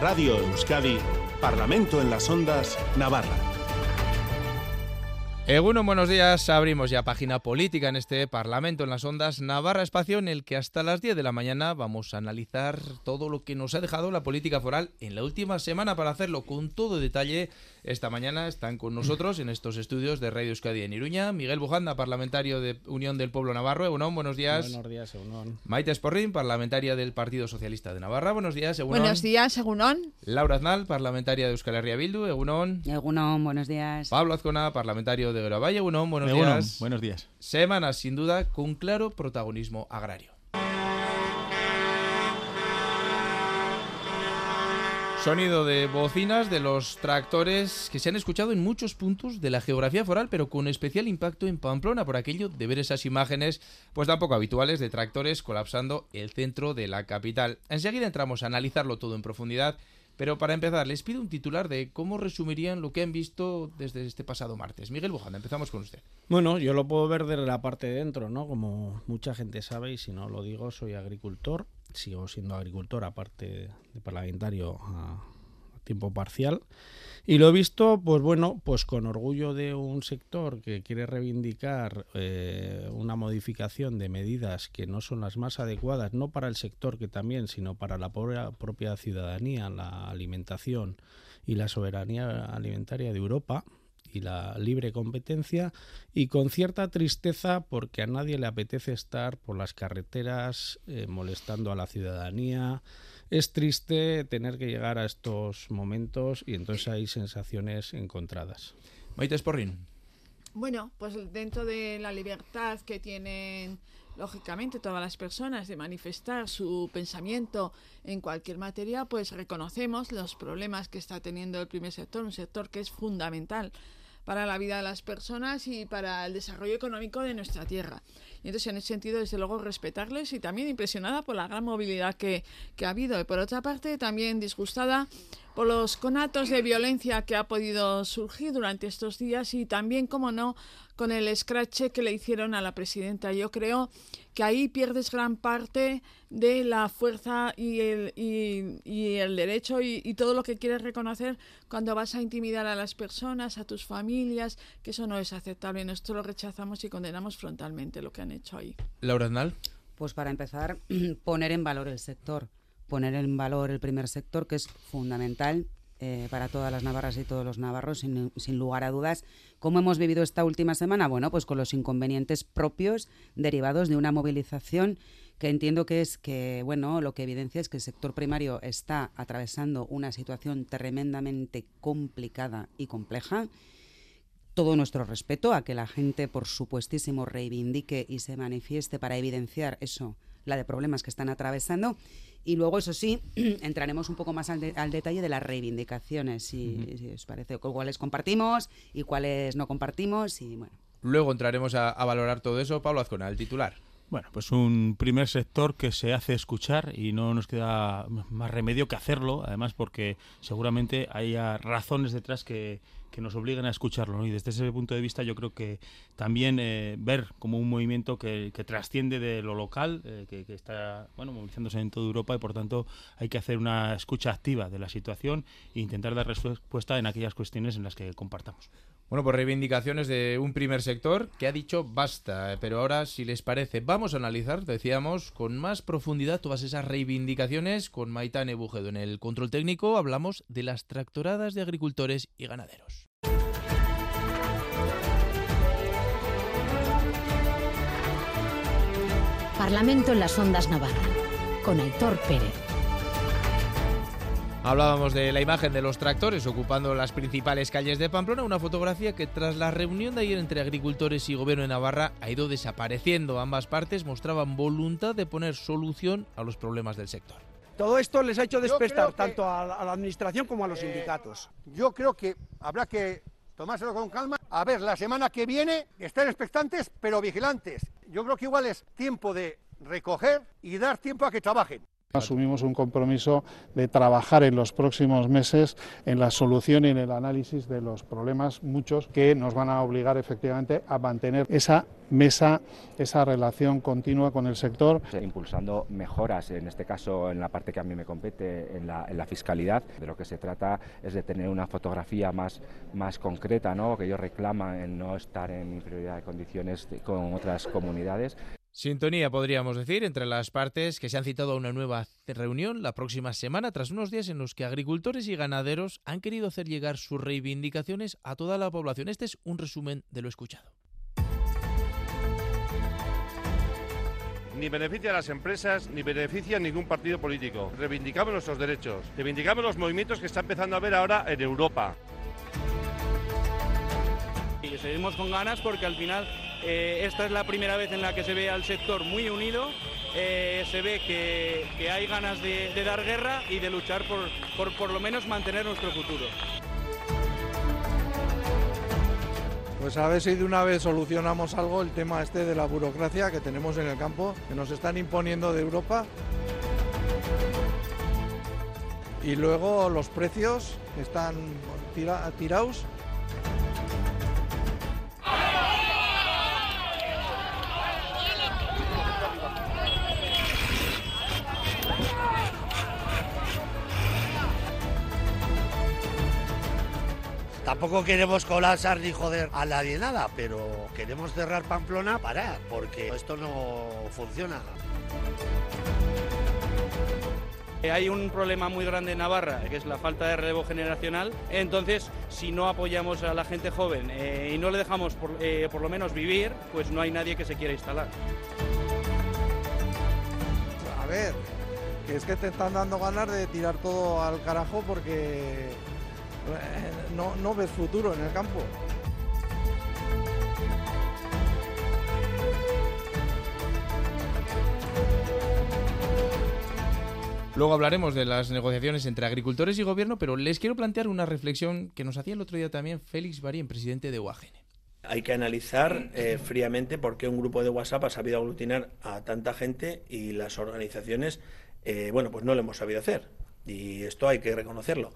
Radio Euskadi, Parlamento en las Ondas, Navarra. Eguno, buenos días. Abrimos ya página política en este Parlamento en las Ondas Navarra, espacio en el que hasta las 10 de la mañana vamos a analizar todo lo que nos ha dejado la política foral en la última semana. Para hacerlo con todo detalle, esta mañana están con nosotros en estos estudios de Radio Euskadi en Iruña Miguel Bujanda, parlamentario de Unión del Pueblo Navarro. Egunon, buenos días. Buenos días, Egunon. Maite Esporrín, parlamentaria del Partido Socialista de Navarra. Buenos días, Egunon. Buenos días, Egunon. Laura Aznal, parlamentaria de Euskal Herria Bildu. Egunon. Egunon, buenos días. Pablo Azcona, parlamentario de Gravalle. Egunon, buenos Egunon, días. buenos días. Semanas, sin duda, con claro protagonismo agrario. Sonido de bocinas de los tractores que se han escuchado en muchos puntos de la geografía foral, pero con especial impacto en Pamplona por aquello de ver esas imágenes pues tampoco habituales de tractores colapsando el centro de la capital. Enseguida entramos a analizarlo todo en profundidad, pero para empezar les pido un titular de cómo resumirían lo que han visto desde este pasado martes. Miguel Bujanda, empezamos con usted. Bueno, yo lo puedo ver desde la parte de dentro, ¿no? Como mucha gente sabe, y si no lo digo, soy agricultor, sigo siendo agricultor, aparte de parlamentario a tiempo parcial. Y lo he visto, pues bueno, pues con orgullo de un sector que quiere reivindicar eh, una modificación de medidas que no son las más adecuadas, no para el sector que también, sino para la propia, ciudadanía, la alimentación y la soberanía alimentaria de Europa y la libre competencia y con cierta tristeza porque a nadie le apetece estar por las carreteras eh, molestando a la ciudadanía. Es triste tener que llegar a estos momentos y entonces hay sensaciones encontradas. Maite Esporrín. Bueno, pues dentro de la libertad que tienen lógicamente todas las personas de manifestar su pensamiento en cualquier materia, pues reconocemos los problemas que está teniendo el primer sector, un sector que es fundamental para la vida de las personas y para el desarrollo económico de nuestra tierra. Y entonces, en ese sentido, desde luego, respetarles y también impresionada por la gran movilidad que, que ha habido. Y por otra parte, también disgustada por los conatos de violencia que ha podido surgir durante estos días y también, como no, con el escrache que le hicieron a la presidenta. Yo creo que ahí pierdes gran parte de la fuerza y el, y, y el derecho y, y, todo lo que quieres reconocer cuando vas a intimidar a las personas, a tus familias, que eso no es aceptable. Nosotros lo rechazamos y condenamos frontalmente lo que han hecho ahí. Laura Aznal. Pues para empezar, poner en valor el sector, poner en valor el primer sector, que es fundamental eh, para todas las navarras y todos los navarros, sin, sin, lugar a dudas. ¿Cómo hemos vivido esta última semana? Bueno, pues con los inconvenientes propios derivados de una movilización que entiendo que es que, bueno, lo que evidencia es que el sector primario está atravesando una situación tremendamente complicada y compleja. Todo nuestro respeto a que la gente, por supuestísimo, reivindique y se manifieste para evidenciar eso, la de problemas que están atravesando. Y luego, eso sí, entraremos un poco más al, de, al detalle de las reivindicaciones, si, uh -huh. si, os parece, cuáles compartimos y cuáles no compartimos. y bueno. Luego entraremos a, a valorar todo eso. Pablo Azcona, el titular. Bueno, pues un primer sector que se hace escuchar y no nos queda más remedio que hacerlo, además porque seguramente haya razones detrás que, que nos obliguen a escucharlo. Y desde ese punto de vista yo creo que también eh, ver como un movimiento que, que trasciende de lo local, eh, que, que, está bueno movilizándose en toda Europa y por tanto hay que hacer una escucha activa de la situación e intentar dar respuesta en aquellas cuestiones en las que compartamos. Bueno, pues reivindicaciones de un primer sector que ha dicho basta, pero ahora, si les parece, vamos a analizar, decíamos, con más profundidad todas esas reivindicaciones con Maitane Bujedo. En el control técnico hablamos de las tractoradas de agricultores y ganaderos. Parlamento en las Ondas Navarra, con Aitor Pérez. Hablábamos de la imagen de los tractores ocupando las principales calles de Pamplona, una fotografía que tras la reunión de ayer entre agricultores y gobierno de Navarra ha ido desapareciendo. Ambas partes mostraban voluntad de poner solución a los problemas del sector. Todo esto les ha hecho despertar tanto a la, a la, administración como a los eh, sindicatos. Yo creo que habrá que tomárselo con calma. A ver, la semana que viene estén expectantes pero vigilantes. Yo creo que igual es tiempo de recoger y dar tiempo a que trabajen. Asumimos un compromiso de trabajar en los próximos meses en la solución y en el análisis de los problemas, muchos que nos van a obligar efectivamente a mantener esa mesa, esa relación continua con el sector. Impulsando mejoras, en este caso en la parte que a mí me compete, en la, en la fiscalidad. De lo que se trata es de tener una fotografía más, más concreta, ¿no? que ellos reclaman en no estar en inferioridad de condiciones con otras comunidades. Sintonía, podríamos decir, entre las partes que se han citado a una nueva reunión la próxima semana, tras unos días en los que agricultores y ganaderos han querido hacer llegar sus reivindicaciones a toda la población. Este es un resumen de lo escuchado. ni beneficia a las empresas, ni beneficia a ningún partido político. Reivindicamos nuestros derechos, reivindicamos los movimientos que está empezando a ver ahora en Europa. Y seguimos con ganas porque al final eh, esta es la primera vez en la que se ve al sector muy unido, eh, se ve que, hay ganas de, dar guerra y de luchar por, por por lo menos mantener nuestro futuro. Pues a ver si de una vez solucionamos algo el tema este de la burocracia que tenemos en el campo, que nos están imponiendo de Europa. Y luego los precios están tirados Tampoco queremos colapsar ni joder a nadie nada, pero queremos cerrar Pamplona para, porque esto no funciona. Eh, hay un problema muy grande en Navarra, que es la falta de relevo generacional. Entonces, si no apoyamos a la gente joven eh, y no le dejamos por, eh, por lo menos vivir, pues no hay nadie que se quiera instalar. A ver, que es que te están dando ganas de tirar todo al carajo porque no, no ves futuro en el campo. Luego hablaremos de las negociaciones entre agricultores y gobierno, pero les quiero plantear una reflexión que nos hacía el otro día también Félix Barien, presidente de UAGN. Hay que analizar eh, fríamente por qué un grupo de WhatsApp ha sabido aglutinar a tanta gente y las organizaciones, eh, bueno, pues no lo hemos sabido hacer. Y esto hay que reconocerlo.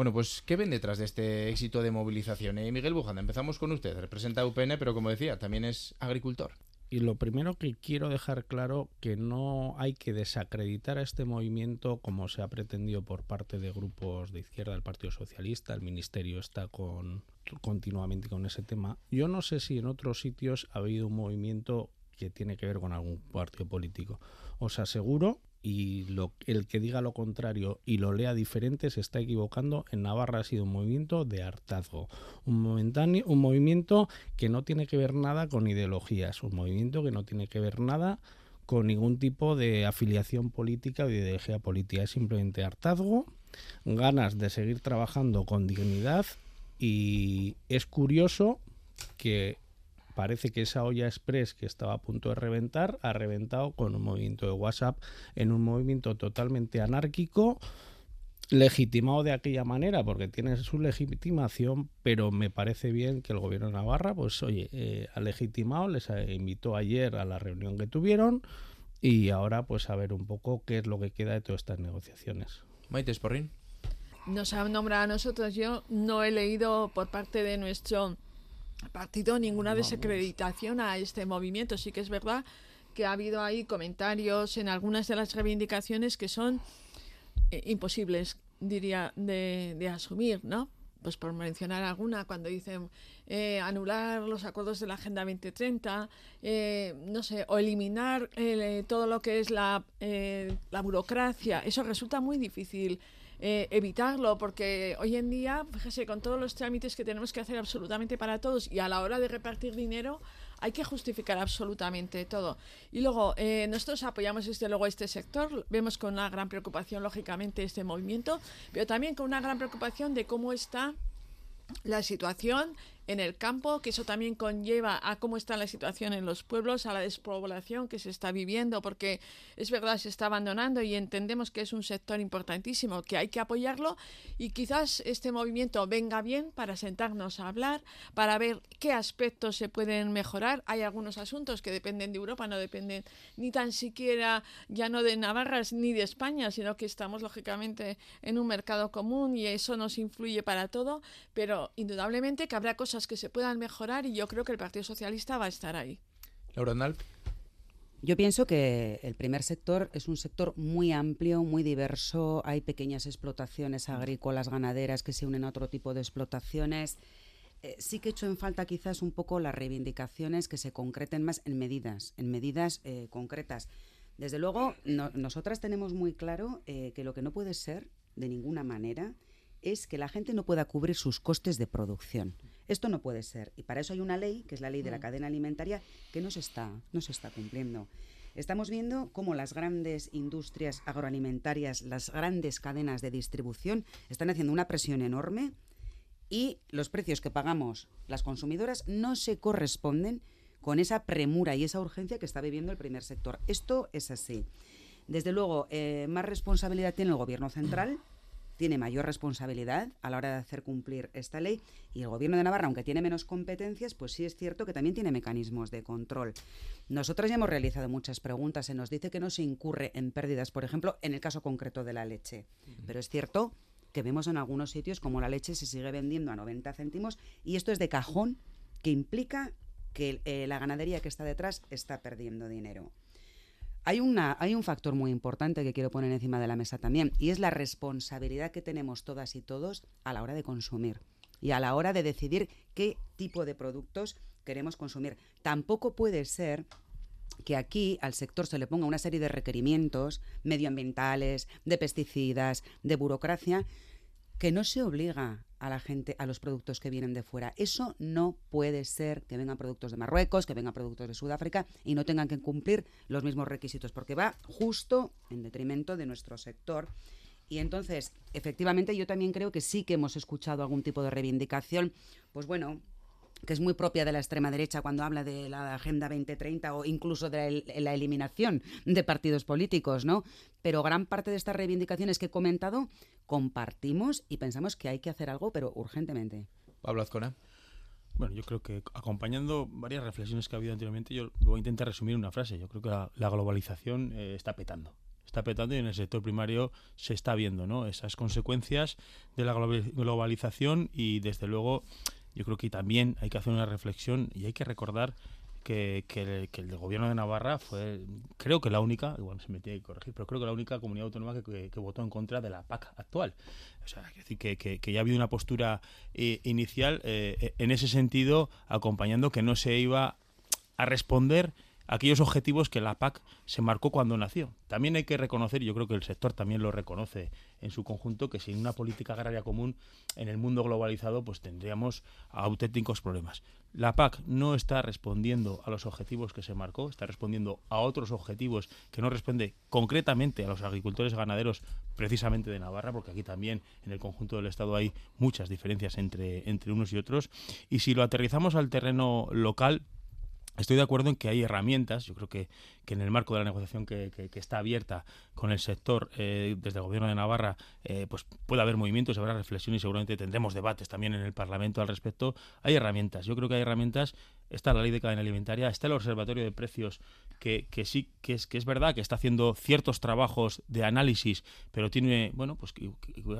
Bueno, pues, ¿qué ven detrás de este éxito de movilización? Eh, Miguel Bujanda, empezamos con usted. Representa a UPN, pero como decía, también es agricultor. Y lo primero que quiero dejar claro que no hay que desacreditar a este movimiento como se ha pretendido por parte de grupos de izquierda del Partido Socialista. El Ministerio está con, continuamente con ese tema. Yo no sé si en otros sitios ha habido un movimiento que tiene que ver con algún partido político. Os aseguro y lo, el que diga lo contrario y lo lea diferente se está equivocando. En Navarra ha sido un movimiento de hartazgo, un, momentáneo, un movimiento que no tiene que ver nada con ideologías, un movimiento que no tiene que ver nada con ningún tipo de afiliación política o ideología política. Es simplemente hartazgo, ganas de seguir trabajando con dignidad y es curioso que parece que esa olla express que estaba a punto de reventar ha reventado con un movimiento de WhatsApp en un movimiento totalmente anárquico legitimado de aquella manera porque tiene su legitimación pero me parece bien que el gobierno de Navarra pues oye eh, ha legitimado les invitó ayer a la reunión que tuvieron y ahora pues a ver un poco qué es lo que queda de todas estas negociaciones. Maite Esporrín. Nos han nombrado a nosotros. Yo no he leído por parte de nuestro partido ninguna desacreditación a este movimiento. Sí que es verdad que ha habido ahí comentarios en algunas de las reivindicaciones que son eh, imposibles, diría, de, asumir, ¿no? Pues por mencionar alguna, cuando dicen eh, anular los acuerdos de la Agenda 2030, eh, no sé, o eliminar todo lo que es la, la burocracia, eso resulta muy difícil eh, evitarlo, porque hoy en día, fíjese, con todos los trámites que tenemos que hacer absolutamente para todos y a la hora de repartir dinero, hay que justificar absolutamente todo. Y luego, eh, nosotros apoyamos desde luego este sector, vemos con una gran preocupación, lógicamente, este movimiento, pero también con una gran preocupación de cómo está la situación en el campo, que eso también conlleva a cómo está la situación en los pueblos, a la despoblación que se está viviendo, porque es verdad, se está abandonando y entendemos que es un sector importantísimo, que hay que apoyarlo y quizás este movimiento venga bien para sentarnos a hablar, para ver qué aspectos se pueden mejorar. Hay algunos asuntos que dependen de Europa, no dependen ni tan siquiera ya no de Navarra ni de España, sino que estamos lógicamente en un mercado común y eso nos influye para todo, pero indudablemente que habrá cosas que se puedan mejorar y yo creo que el Partido Socialista va a estar ahí. Laura Nal. Yo pienso que el primer sector es un sector muy amplio, muy diverso. Hay pequeñas explotaciones agrícolas, ganaderas que se unen a otro tipo de explotaciones. Eh, sí que he hecho en falta quizás un poco las reivindicaciones que se concreten más en medidas, en medidas eh, concretas. Desde luego, nosotras tenemos muy claro eh, que lo que no puede ser, de ninguna manera, es que la gente no pueda cubrir sus costes de producción. Esto no puede ser. Y para eso hay una ley, que es la ley de la mm. cadena alimentaria, que no se está, no se está cumpliendo. Estamos viendo cómo las grandes industrias agroalimentarias, las grandes cadenas de distribución, están haciendo una presión enorme y los precios que pagamos las consumidoras no se corresponden con esa premura y esa urgencia que está viviendo el primer sector. Esto es así. Desde luego, eh, más responsabilidad tiene el Gobierno central tiene mayor responsabilidad a la hora de hacer cumplir esta ley y el Gobierno de Navarra, aunque tiene menos competencias, pues sí es cierto que también tiene mecanismos de control. Nosotros ya hemos realizado muchas preguntas. Se nos dice que no se incurre en pérdidas, por ejemplo, en el caso concreto de la leche. Pero es cierto que vemos en algunos sitios como la leche se sigue vendiendo a 90 céntimos y esto es de cajón que implica que eh, la ganadería que está detrás está perdiendo dinero. Hay, una, hay un factor muy importante que quiero poner encima de la mesa también, y es la responsabilidad que tenemos todas y todos a la hora de consumir y a la hora de decidir qué tipo de productos queremos consumir. Tampoco puede ser que aquí al sector se le ponga una serie de requerimientos medioambientales, de pesticidas, de burocracia, que no se obliga a la gente, a los productos que vienen de fuera. Eso no puede ser que vengan productos de Marruecos, que vengan productos de Sudáfrica y no tengan que cumplir los mismos requisitos, porque va justo en detrimento de nuestro sector. Y entonces, efectivamente, yo también creo que sí que hemos escuchado algún tipo de reivindicación, pues bueno, que es muy propia de la extrema derecha cuando habla de la Agenda 2030 o incluso de la, eliminación de partidos políticos, ¿no? Pero gran parte de estas reivindicaciones que he comentado compartimos y pensamos que hay que hacer algo, pero urgentemente. Pablo Azcona. Bueno, yo creo que acompañando varias reflexiones que ha habido anteriormente, yo voy a intentar resumir una frase. Yo creo que la, globalización eh, está petando está petando y en el sector primario se está viendo ¿no? esas consecuencias de la globalización y desde luego yo creo que también hay que hacer una reflexión y hay que recordar que, el, gobierno de Navarra fue, creo que la única, igual se me tiene que corregir, pero creo que la única comunidad autónoma que, votó en contra de la PAC actual. O sea, decir que, que, ya ha habido una postura eh, inicial eh, en ese sentido, acompañando que no se iba a responder aquellos objetivos que la PAC se marcó cuando nació. También hay que reconocer, y yo creo que el sector también lo reconoce en su conjunto, que sin una política agraria común en el mundo globalizado, pues tendríamos auténticos problemas. La PAC no está respondiendo a los objetivos que se marcó, está respondiendo a otros objetivos que no responde concretamente a los agricultores ganaderos precisamente de Navarra, porque aquí también en el conjunto del Estado hay muchas diferencias entre, entre unos y otros. Y si lo aterrizamos al terreno local, Estoy de acuerdo en que hay herramientas, yo creo que, que en el marco de la negociación que, que, está abierta con el sector eh, desde el Gobierno de Navarra, eh, pues puede haber movimientos, habrá reflexión y seguramente tendremos debates también en el Parlamento al respecto. Hay herramientas, yo creo que hay herramientas. Está la ley de cadena alimentaria, está el Observatorio de Precios, que, sí, que es, que es verdad que está haciendo ciertos trabajos de análisis, pero tiene, bueno, pues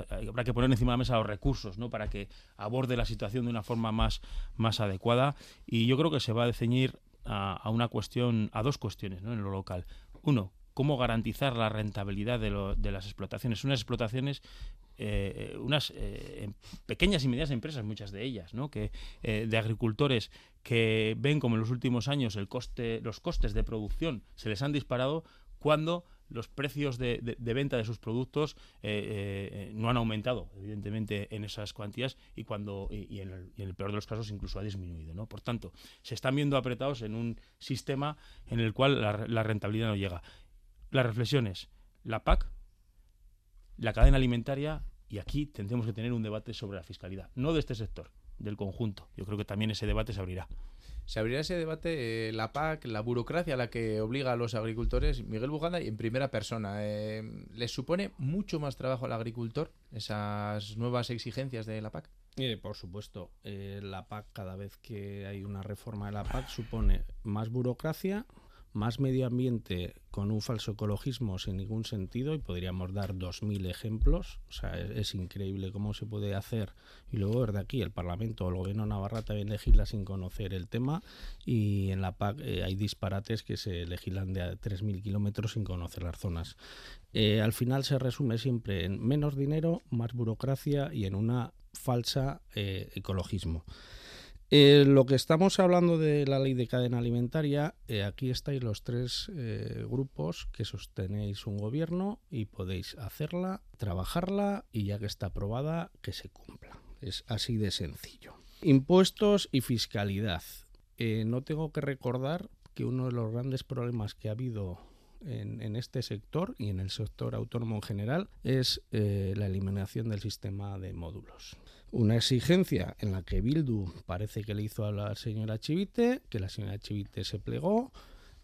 habrá que poner encima de la mesa los recursos, ¿no? Para que aborde la situación de una forma más, más adecuada. Y yo creo que se va a ceñir a, una cuestión, a dos cuestiones ¿no? en lo local. Uno, cómo garantizar la rentabilidad de, las explotaciones. Unas explotaciones, eh, unas eh, pequeñas y medianas empresas, muchas de ellas, ¿no? que, eh, de agricultores que ven como en los últimos años el coste, los costes de producción se les han disparado cuando los precios de, venta de sus productos eh, eh, no han aumentado, evidentemente, en esas cuantías y cuando y, en, el, peor de los casos incluso ha disminuido. ¿no? Por tanto, se están viendo apretados en un sistema en el cual la, rentabilidad no llega. Las reflexiones, la PAC, la cadena alimentaria y aquí tendremos que tener un debate sobre la fiscalidad, no de este sector, del conjunto. Yo creo que también ese debate se abrirá. Se abrirá ese debate, eh, la PAC, la burocracia a la que obliga a los agricultores, Miguel Bujanda, y en primera persona. Eh, ¿Les supone mucho más trabajo al agricultor esas nuevas exigencias de la PAC? Eh, por supuesto, la PAC, cada vez que hay una reforma de la PAC, supone más burocracia, más medio ambiente con un falso ecologismo sin ningún sentido y podríamos dar 2.000 ejemplos. O sea, es, increíble cómo se puede hacer. Y luego desde aquí el Parlamento o el Gobierno Navarra también legisla sin conocer el tema y en la PAC eh, hay disparates que se legislan de a 3.000 kilómetros sin conocer las zonas. Eh, al final se resume siempre en menos dinero, más burocracia y en una falsa eh, ecologismo. Eh, lo que estamos hablando de la ley de cadena alimentaria, eh, aquí estáis los tres eh, grupos que sostenéis un gobierno y podéis hacerla, trabajarla y ya que está aprobada, que se cumpla. Es así de sencillo. Impuestos y fiscalidad. no tengo que recordar que uno de los grandes problemas que ha habido en, este sector y en el sector autónomo en general es la eliminación del sistema de módulos una exigencia en la que Bildu parece que le hizo a la señora Chivite, que la señora Chivite se plegó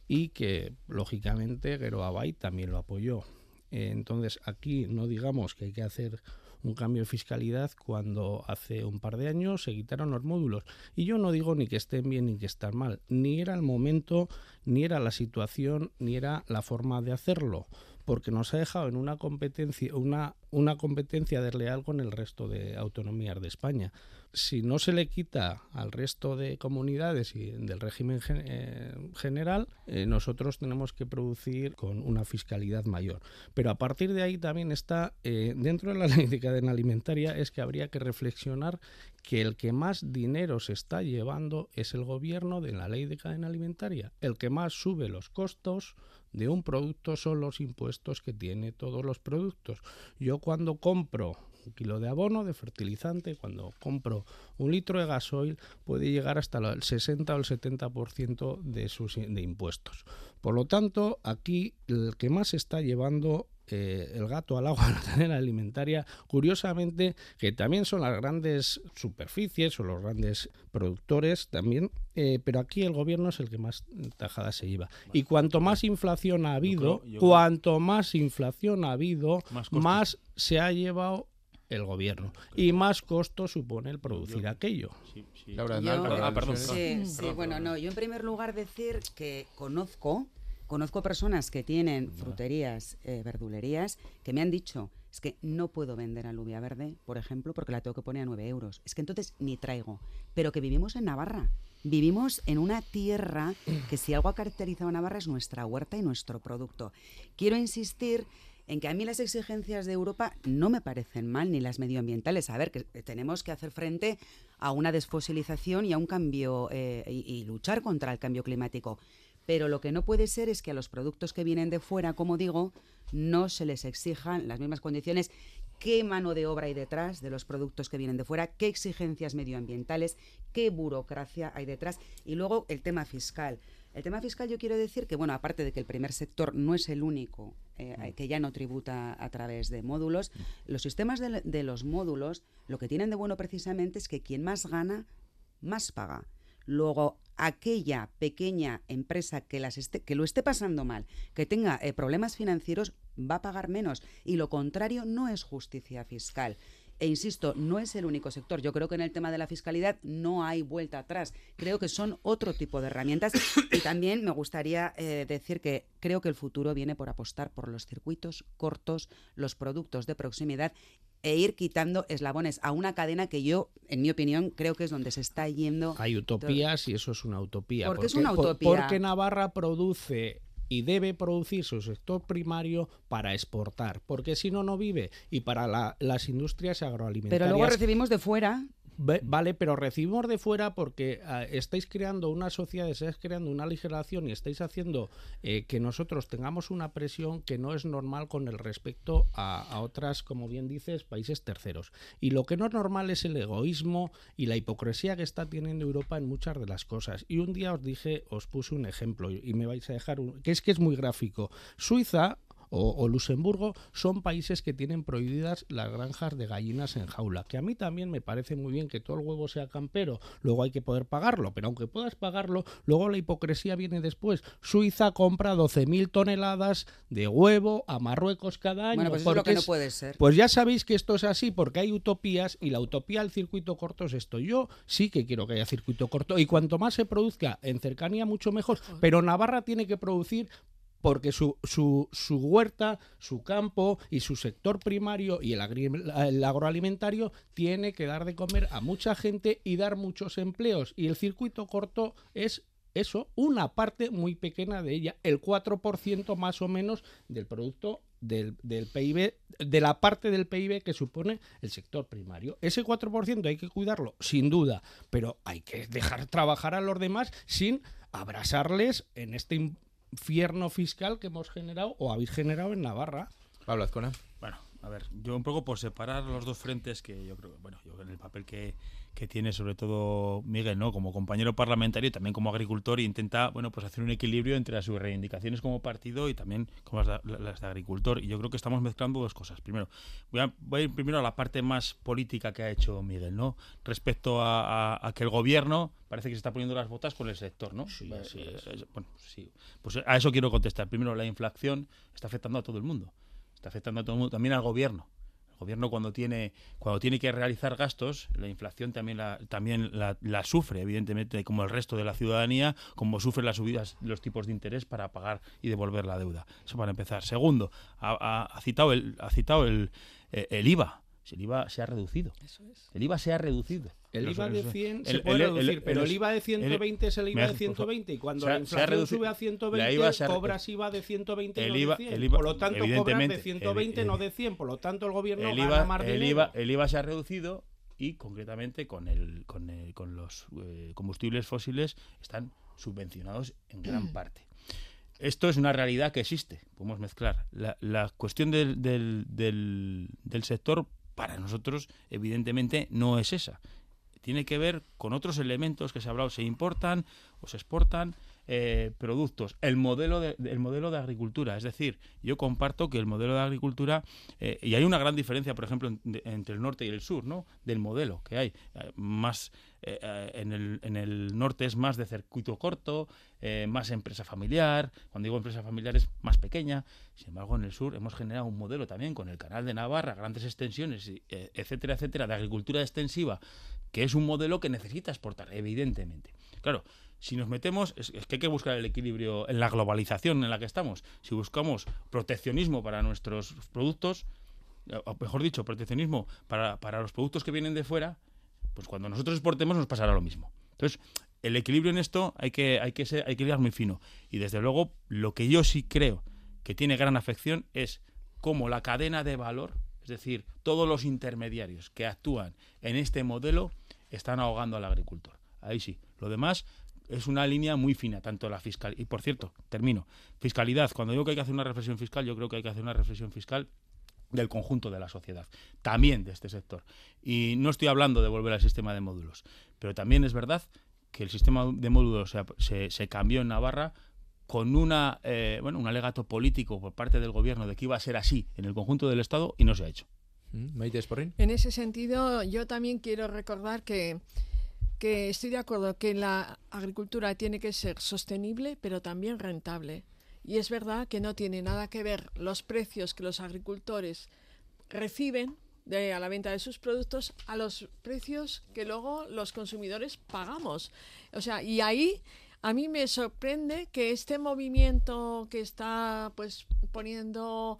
y que lógicamente Gero Abay también lo apoyó. entonces aquí no digamos que hay que hacer un cambio de fiscalidad cuando hace un par de años se quitaron los módulos. Y yo no digo ni que estén bien ni que estén mal, ni era el momento, ni era la situación, ni era la forma de hacerlo porque nos ha dejado en una competencia, una, una competencia desleal con el resto de autonomías de España. Si no se le quita al resto de comunidades y del régimen eh, general, eh, nosotros tenemos que producir con una fiscalidad mayor. Pero a partir de ahí también está, eh, dentro de la ley de cadena alimentaria, es que habría que reflexionar que el que más dinero se está llevando es el gobierno de la ley de cadena alimentaria. El que más sube los costos de un producto son los impuestos que tiene todos los productos. Yo cuando compro un kilo de abono, de fertilizante, cuando compro un litro de gasoil, puede llegar hasta el 60 o el 70% de sus de impuestos. Por lo tanto, aquí el que más está llevando eh, el gato al agua en la cadena alimentaria, curiosamente, que también son las grandes superficies o los grandes productores también, eh, pero aquí el gobierno es el que más tajada se lleva. Y cuanto más inflación ha habido, cuanto más inflación ha habido, más, se ha llevado el gobierno. Y más costo supone el producir aquello. Sí, sí, bueno, no, yo en primer lugar decir que conozco Conozco personas que tienen fruterías, eh, verdulerías, que me han dicho, es que no puedo vender alubia verde, por ejemplo, porque la tengo que poner a 9 euros. Es que entonces ni traigo. Pero que vivimos en Navarra. Vivimos en una tierra que si algo ha caracterizado a Navarra es nuestra huerta y nuestro producto. Quiero insistir en que a mí las exigencias de Europa no me parecen mal, ni las medioambientales. A ver, que tenemos que hacer frente a una desfosilización y a un cambio eh, y luchar contra el cambio climático. Pero lo que no puede ser es que a los productos que vienen de fuera, como digo, no se les exijan las mismas condiciones. ¿Qué mano de obra hay detrás de los productos que vienen de fuera? ¿Qué exigencias medioambientales? ¿Qué burocracia hay detrás? Y luego el tema fiscal. El tema fiscal yo quiero decir que, bueno, aparte de que el primer sector no es el único eh, mm. que ya no tributa a través de módulos, los sistemas de, de los módulos lo que tienen de bueno precisamente es que quien más gana, más paga. Luego, aquella pequeña empresa que, lo esté pasando mal, que tenga eh, problemas financieros, va a pagar menos. Y lo contrario no es justicia fiscal. E insisto, no es el único sector. Yo creo que en el tema de la fiscalidad no hay vuelta atrás. Creo que son otro tipo de herramientas. Y también me gustaría eh, decir que creo que el futuro viene por apostar por los circuitos cortos, los productos de proximidad e ir quitando eslabones a una cadena que yo, en mi opinión, creo que es donde se está yendo. Hay utopías y eso es una utopía. ¿Por qué es una utopía? Porque Navarra produce y debe producir su sector primario para exportar, porque si no, no vive. Y para las industrias agroalimentarias. Pero luego recibimos de fuera Vale, pero recibimos de fuera porque ah, estáis creando una sociedad, estáis creando una legislación y estáis haciendo eh, que nosotros tengamos una presión que no es normal con el respecto a, otras, como bien dices, países terceros. Y lo que no es normal es el egoísmo y la hipocresía que está teniendo Europa en muchas de las cosas. Y un día os dije, os puse un ejemplo y me vais a dejar, un, que es que es muy gráfico. Suiza o, o Luxemburgo son países que tienen prohibidas las granjas de gallinas en jaula. Que a mí también me parece muy bien que todo el huevo sea campero, luego hay que poder pagarlo, pero aunque puedas pagarlo, luego la hipocresía viene después. Suiza compra 12.000 toneladas de huevo a Marruecos cada año. Bueno, pues eso es lo que no puede ser. Pues ya sabéis que esto es así porque hay utopías y la utopía del circuito corto es esto. Yo sí que quiero que haya circuito corto y cuanto más se produzca en cercanía mucho mejor, pero Navarra tiene que producir porque su, su, su huerta, su campo y su sector primario y el, agri- el agroalimentario tiene que dar de comer a mucha gente y dar muchos empleos. Y el circuito corto es eso, una parte muy pequeña de ella, el 4% más o menos del producto del, del PIB, de la parte del PIB que supone el sector primario. Ese 4% hay que cuidarlo, sin duda, pero hay que dejar trabajar a los demás sin abrasarles en este infierno fiscal que hemos generado o habéis generado en Navarra. Pablo Azcona. Bueno, a ver, yo un poco por separar los dos frentes que yo creo bueno, yo en el papel que, que tiene sobre todo Miguel, ¿no? Como compañero parlamentario y también como agricultor, intenta, bueno, pues hacer un equilibrio entre sus reivindicaciones como partido y también como las de, las de agricultor. Y yo creo que estamos mezclando dos cosas. Primero, voy a, voy a ir primero a la parte más política que ha hecho Miguel, ¿no? Respecto a, a- a que el gobierno parece que se está poniendo las botas con el sector, ¿no? Sí, Eh, eh, es. eh, bueno, sí. Pues a eso quiero contestar. Primero, la inflación está afectando a todo el mundo. Está afectando a todo el mundo, también al gobierno. El gobierno cuando tiene cuando tiene que realizar gastos, la inflación también la, también la, sufre, evidentemente, como el resto de la ciudadanía, como sufre las subidas de los tipos de interés para pagar y devolver la deuda. Eso para empezar. Segundo, ha, ha- ha citado el ha citado el, eh, el IVA. El IVA se ha reducido. El IVA se ha reducido. El IVA de los- 100 el- se puede el- reducir, el- pero el IVA de 120 es el IVA de 120 y cuando se la se ha inflación reducido- sube a la 120 IVA cobras IVA de 120 y el no IVA de 100. el IVA Por lo tanto, cobras de evidentemente, 120 el- no de 100. Por lo tanto, el gobierno el gana IVA, más el dinero. IVA, el IVA se ha reducido y concretamente con el, con, el- con los eh, combustibles fósiles están subvencionados en gran parte. Esto es una realidad que existe, podemos mezclar. La, la cuestión del, del, del- del sector para nosotros evidentemente no es esa. Tiene que ver con otros elementos que se ha hablado, se importan o se exportan eh, productos. El modelo, de, el modelo de agricultura, es decir, yo comparto que el modelo de agricultura, eh, y hay una gran diferencia, por ejemplo, entre el norte y el sur, ¿no? Del modelo que hay. Eh, más en, el, en el norte es más de circuito corto, más empresa familiar. Cuando digo empresa familiar es más pequeña. Sin embargo, en el sur hemos generado un modelo también con el canal de Navarra, grandes extensiones, etcétera, etcétera, de agricultura extensiva, que es un modelo que necesita exportar, evidentemente. Claro, si nos metemos, es, que hay que buscar el equilibrio en la globalización en la que estamos. Si buscamos proteccionismo para nuestros productos, o mejor dicho, proteccionismo para, para los productos que vienen de fuera, pues cuando nosotros exportemos nos pasará lo mismo. Entonces, el equilibrio en esto hay que, hay que, ser, hay que muy fino. Y desde luego, lo que yo sí creo que tiene gran afección es cómo la cadena de valor, es decir, todos los intermediarios que actúan en este modelo, están ahogando al agricultor. Ahí sí. Lo demás es una línea muy fina, tanto la fiscal. Y por cierto, termino. Fiscalidad. Cuando digo que hay que hacer una reflexión fiscal, yo creo que hay que hacer una reflexión fiscal del conjunto de la sociedad, también de este sector. Y no estoy hablando de volver al sistema de módulos, pero también es verdad que el sistema de módulos se, se- se cambió en Navarra con una, eh, bueno, un alegato político por parte del gobierno de que iba a ser así en el conjunto del Estado y no se ha hecho. Mm. En ese sentido, yo también quiero recordar que, que estoy de acuerdo que la agricultura tiene que ser sostenible, pero también rentable. Y es verdad que no tiene nada que ver los precios que los agricultores reciben de, a la venta de sus productos a los precios que luego los consumidores pagamos. O sea, y ahí a mí me sorprende que este movimiento que está pues poniendo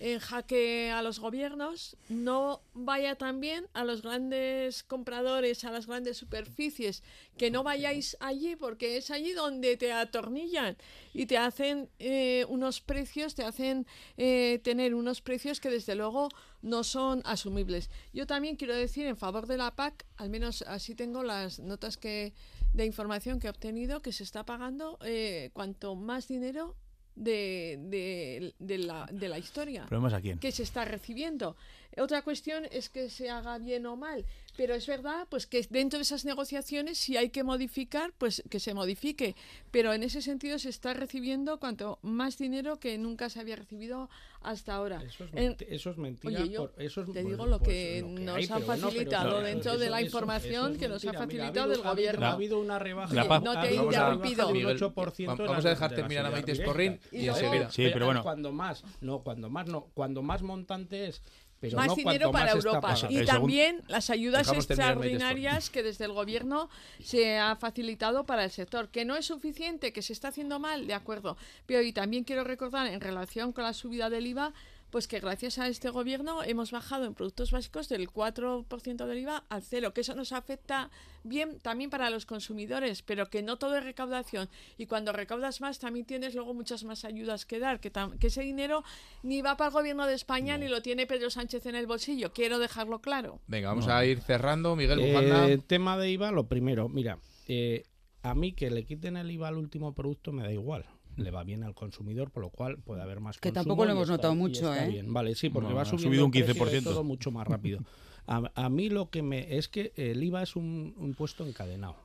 en jaque a los gobiernos no vaya también a los grandes compradores, a las grandes superficies, que no vayáis allí porque es allí donde te atornillan y te hacen eh, unos precios, te hacen eh, tener unos precios que desde luego no son asumibles. Yo también quiero decir en favor de la PAC, al menos así tengo las notas que de información que he obtenido, que se está pagando eh, cuanto más dinero de, de, de la, de la historia ¿Problemas a quién? que se está recibiendo. Otra cuestión es que se haga bien o mal, Pero es verdad, pues que dentro de esas negociaciones, si hay que modificar, pues que se modifique. Pero en ese sentido se está recibiendo cuanto más dinero que nunca se había recibido hasta ahora. Eso es, En- eso es mentira. Oye, yo por- eso es- te bueno, digo lo pues que lo nos hay, ha pero bueno, pero facilitado dentro eso- de la información eso que es nos ha. Mira, facilitado ha habido- gobierno. Ha habido una rebaja. La. No te he habido una rebaja interrumpido. del Miguel, 8% vamos a dejar terminar a Maite. Esporrín Y enseguida. Sí, pero bueno. Cuando más, no, cuando más no, cuando más montante es, pero más no dinero para más Europa. Y también las ayudas extraordinarias que desde el gobierno se ha facilitado para el sector. Que no es suficiente, que se está haciendo mal, de acuerdo. Pero y también quiero recordar en relación con la subida del IVA, pues que gracias a este gobierno hemos bajado en productos básicos del 4% del IVA al cero, que eso nos afecta bien también para los consumidores, pero que no todo es recaudación. Y cuando recaudas más también tienes luego muchas más ayudas que dar, que, tam- que ese dinero ni va para el gobierno de España ni lo tiene Pedro Sánchez en el bolsillo. Quiero dejarlo claro. Venga, vamos No. a ir cerrando. Miguel Bujanda. Eh, tema de IVA, lo primero, mira, eh, a mí que le quiten el IVA al último producto me da igual. Le va bien al consumidor, por lo cual puede haber más Que consumo tampoco lo hemos está- notado mucho, ¿eh? bien. Vale, sí, porque No, va ha subiendo subido un el precio de 15%. todo mucho más rápido. A, a mí lo que me es que el IVA es un un impuesto encadenado,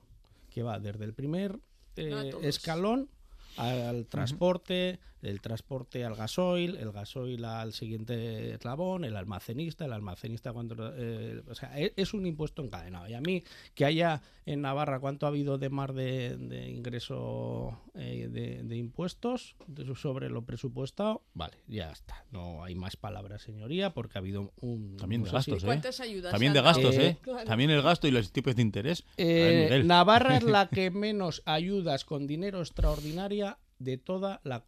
que va desde el primer eh, escalón al transporte, el transporte al gasoil, el gasoil al siguiente eslabón, el almacenista, el almacenista cuando... eh, o sea, e- es un impuesto encadenado. Y a mí que haya en Navarra cuánto ha habido de más de, de ingreso eh, de, de impuestos de- sobre lo presupuestado, vale, ya está. No hay más palabras, señoría, porque ha habido un... También de si- gastos, ¿eh? ¿Cuántas ayudas También de gastos, ¿eh? Eh, Claro. También el gasto y los tipos de interés. Ver, Eh. Navarra es la que menos ayudas con dinero extraordinaria de toda la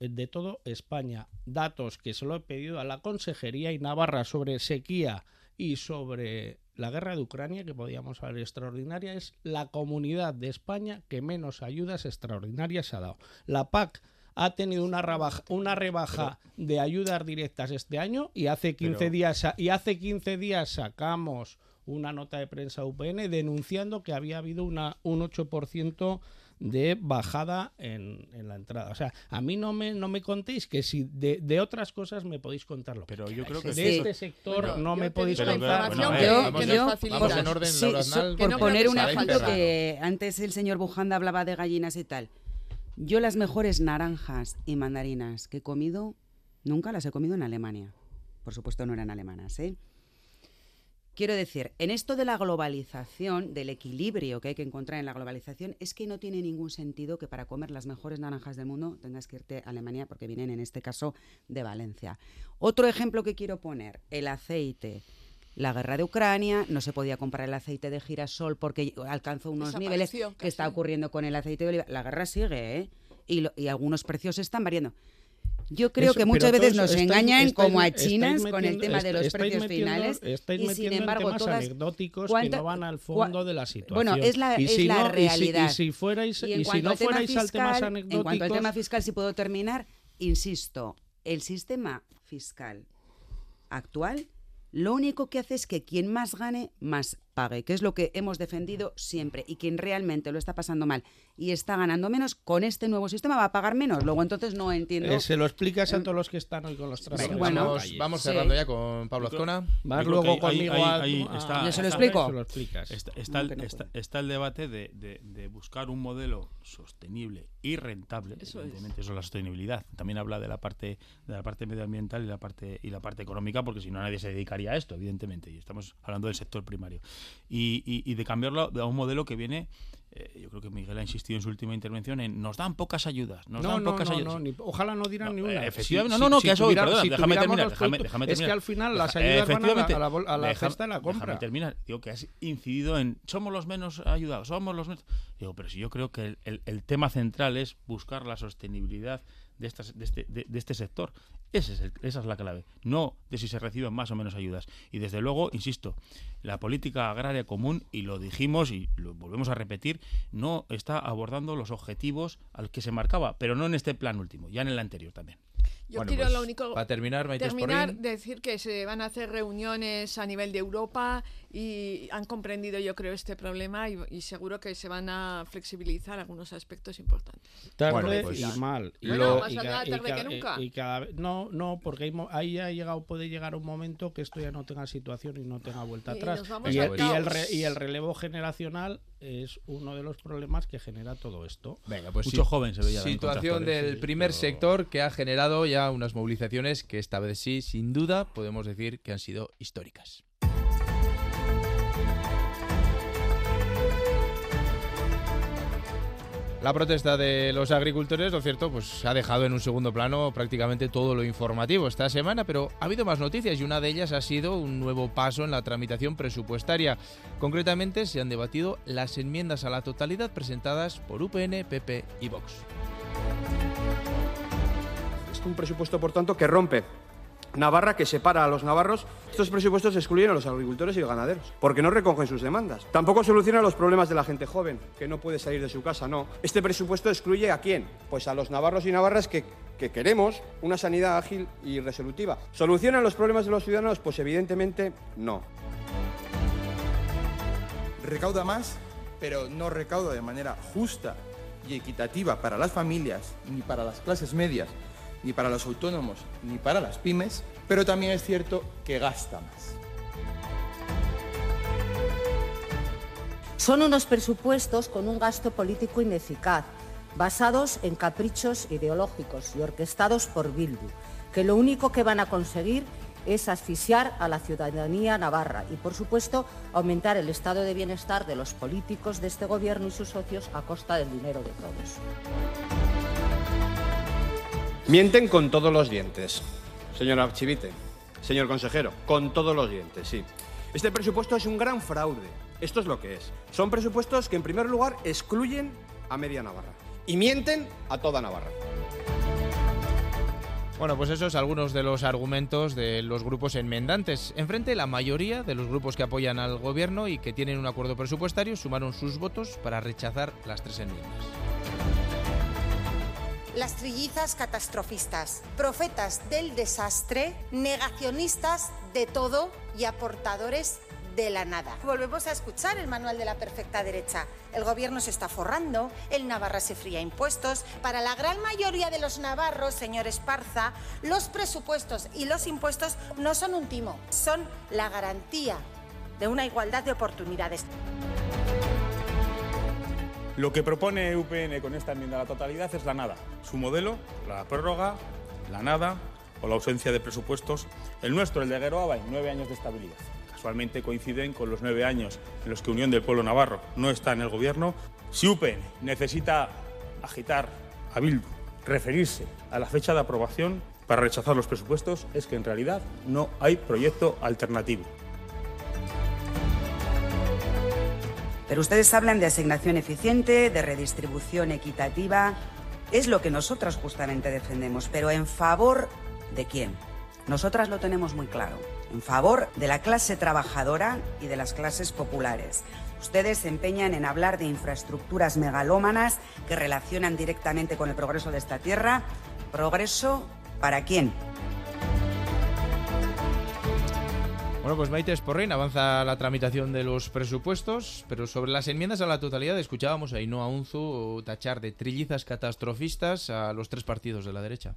de todo España. Datos que se lo he pedido a la Consejería y Navarra sobre sequía y sobre la guerra de Ucrania, que podíamos hablar extraordinaria, es la comunidad de España que menos ayudas extraordinarias ha dado. La PAC ha tenido una rebaja, una rebaja de ayudas directas este año y hace 15 Pero- días y hace 15 días sacamos una nota de prensa UPN denunciando que había habido una un 8% de bajada en, en la entrada. O sea, a mí no me, no me contéis que si de, de otras cosas me podéis contarlo. Pero yo creo que de Sí. este sector Bueno, no yo me podéis contar. bueno, eh, Yo- yo- nos vamos facilitan. en orden, Sí, Laura so- Aznal, por no poner un ejemplo que antes el señor Bujanda hablaba de gallinas y tal. Yo las mejores naranjas y mandarinas que he comido, nunca las he comido en Alemania. Por supuesto no eran alemanas, ¿eh? Quiero decir, en esto de la globalización, del equilibrio que hay que encontrar en la globalización, es que no tiene ningún sentido que para comer las mejores naranjas del mundo tengas que irte a Alemania porque vienen en este caso de Valencia. Otro ejemplo que quiero poner, el aceite. La guerra de Ucrania, no se podía comprar el aceite de girasol porque alcanzó unos niveles que está ocurriendo con el aceite de oliva. La guerra sigue, ¿eh? Y, lo- y algunos precios están variando. Yo creo Eso, que muchas veces nos estáis- engañan estáis- como a chinas con el tema de los precios metiendo- finales y sin embargo todas anecdóticos que ¿cuánta- no van al fondo de la situación. Bueno, es la, Y es si la no- y si- realidad. Y si, fuerais, Y y si cuanto no al tema fuerais al temas fiscal- En cuanto al tema fiscal, si puedo terminar, insisto, el sistema fiscal actual lo único que hace es que quien más gane, más pague, que es lo que hemos defendido siempre. Y quien realmente lo está pasando mal y está ganando menos, con este nuevo sistema va a pagar menos. Luego entonces no entiendo. eh, se lo explicas a todos los que están hoy con los trabajadores. bueno, vamos, vamos Sí. cerrando ya con Pablo Azcona. Vas luego conmigo ahí- a- ahí está- Yo se lo explico. Lo explicas. Está, está el, está- el debate de, de- de buscar un modelo sostenible y rentable. Eso es. evidentemente, eso es la sostenibilidad. También habla de la parte de la parte medioambiental y la parte y la parte económica, porque si no nadie se dedicaría a esto, evidentemente. Y estamos hablando del sector primario. Y, y- y de cambiarlo a un modelo que viene. eh, yo creo que Miguel ha insistido en su última intervención en nos dan pocas ayudas, nos no, dan no, pocas no, ayudas. no, ni- ojalá no dirán ni No, una. eh, efectivamente, no, no, que eso hoy, tuviera- perdona, si déjame tuviéramos terminar, déjame- déjame Es que terminar. al final las Deja- ayudas van a la, a la a la deja- cesta de la compra. Déjame terminar. Digo que has incidido en somos los menos ayudados, somos los menos. Digo, pero si yo creo que el, el- el tema central es buscar la sostenibilidad de, estas, de, este, de- de este sector. Es el- esa es la clave. No de si se reciben más o menos ayudas. Y desde luego, insisto, la política agraria común, y lo dijimos y lo volvemos a repetir, no está abordando los objetivos al que se marcaba, pero no en este plan último, ya en el anterior también. Yo Bueno, quiero pues, lo único para terminar, Maite terminar decir que se van a hacer reuniones a nivel de Europa y han comprendido yo creo este problema y, y seguro que se van a flexibilizar algunos aspectos importantes. Tarde Bueno, pues, y mal. Y, Bueno, lo- más y vale ca- y tarde que nunca. y- cada no, no, porque ahí ha llegado, puede llegar un momento que esto ya no tenga situación y no tenga vuelta Y atrás. el, y el re- y el relevo generacional es uno de los problemas que genera todo esto. Venga, pues Mucho sí. joven se veía Situación del primer pero- sector que ha generado ya unas movilizaciones que esta vez sí, sin duda, podemos decir que han sido históricas. La protesta de los agricultores, lo cierto, pues ha dejado en un segundo plano prácticamente todo lo informativo esta semana, pero ha habido más noticias y una de ellas ha sido un nuevo paso en la tramitación presupuestaria. Concretamente se han debatido las enmiendas a la totalidad presentadas por UPN, PP y Vox. Es un presupuesto, por tanto, que rompe Navarra, que separa a los navarros. Estos presupuestos excluyen a los agricultores y ganaderos, porque no recogen sus demandas. Tampoco soluciona los problemas de la gente joven, que no puede salir de su casa, no. Este presupuesto excluye a quién? Pues a los navarros y navarras que, que queremos una sanidad ágil y resolutiva. ¿Solucionan los problemas de los ciudadanos? Pues evidentemente no. recauda más, pero no recauda de manera justa y equitativa para las familias, ni para las clases medias, ni para los autónomos, ni para las pymes, pero también es cierto que gasta más. Son unos presupuestos con un gasto político ineficaz, basados en caprichos ideológicos y orquestados por Bildu, que lo único que van a conseguir es asfixiar a la ciudadanía navarra y, por supuesto, aumentar el estado de bienestar de los políticos de este gobierno y sus socios a costa del dinero de todos. Mienten con todos los dientes, señor Archivite, señor consejero, con todos los dientes, sí. Este presupuesto es un gran fraude. Esto es lo que es. Son presupuestos que, en primer lugar, excluyen a media Navarra y mienten a toda Navarra. Bueno, pues esos algunos de los argumentos de los grupos enmendantes. Enfrente, la mayoría de los grupos que apoyan al gobierno y que tienen un acuerdo presupuestario sumaron sus votos para rechazar las tres enmiendas. Las trillizas catastrofistas, profetas del desastre, negacionistas de todo y aportadores de la nada. Volvemos a escuchar el manual de la perfecta derecha. El gobierno se está forrando, el Navarra se fría impuestos. Para la gran mayoría de los navarros, señor Esparza, los presupuestos y los impuestos no son un timo, son la garantía de una igualdad de oportunidades. Lo que propone UPN con esta enmienda a la totalidad es la nada. Su modelo, la prórroga, la nada o la ausencia de presupuestos. El nuestro, el de Gueroaba, nueve años de estabilidad. Casualmente coinciden con los nueve años en los que Unión del Pueblo Navarro no está en el gobierno. Si UPN necesita agitar a Bildu, referirse a la fecha de aprobación para rechazar los presupuestos, es que en realidad no hay proyecto alternativo. Pero ustedes hablan de asignación eficiente, de redistribución equitativa. Es lo que nosotras justamente defendemos, pero ¿en favor de quién? Nosotras lo tenemos muy claro. En favor de la clase trabajadora y de las clases populares. Ustedes se empeñan en hablar de infraestructuras megalómanas que relacionan directamente con el progreso de esta tierra. ¿Progreso para quién? Bueno, pues Maite Sporrin avanza la tramitación de los presupuestos, pero sobre las enmiendas a la totalidad escuchábamos a Ainhoa Unzu tachar de trillizas catastrofistas a los tres partidos de la derecha.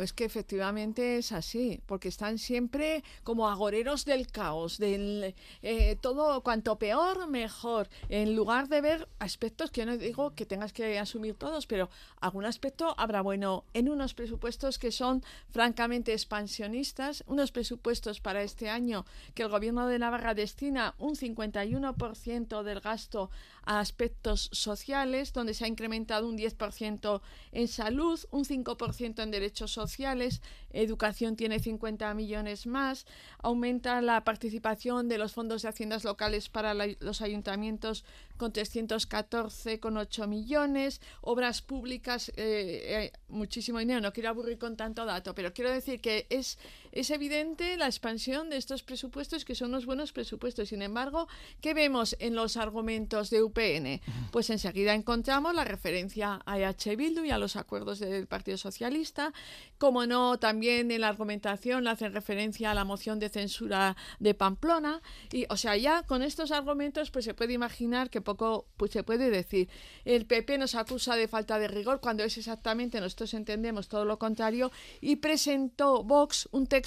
Pues que efectivamente es así, porque están siempre como agoreros del caos, del eh, todo cuanto peor, mejor, en lugar de ver aspectos que yo no digo que tengas que asumir todos, pero algún aspecto habrá bueno en unos presupuestos que son francamente expansionistas, unos presupuestos para este año que el gobierno de Navarra destina un 51% del gasto a aspectos sociales, donde se ha incrementado un 10% en salud, un 5% en derechos sociales, educación tiene 50 millones más, aumenta la participación de los fondos de haciendas locales para los ayuntamientos con 314,8 millones, obras públicas, eh, eh, muchísimo dinero, no quiero aburrir con tanto dato, pero quiero decir que es es evidente la expansión de estos presupuestos que son unos buenos presupuestos. Sin embargo, ¿qué vemos en los argumentos de UPN? Pues enseguida encontramos la referencia a EH Bildu y a los acuerdos del Partido Socialista. Como no, también en la argumentación hacen referencia a la moción de censura de Pamplona. Y, o sea, ya con estos argumentos, pues se puede imaginar que poco pues, se puede decir. El PP nos acusa de falta de rigor cuando es exactamente, nosotros entendemos todo lo contrario, y presentó Vox un texto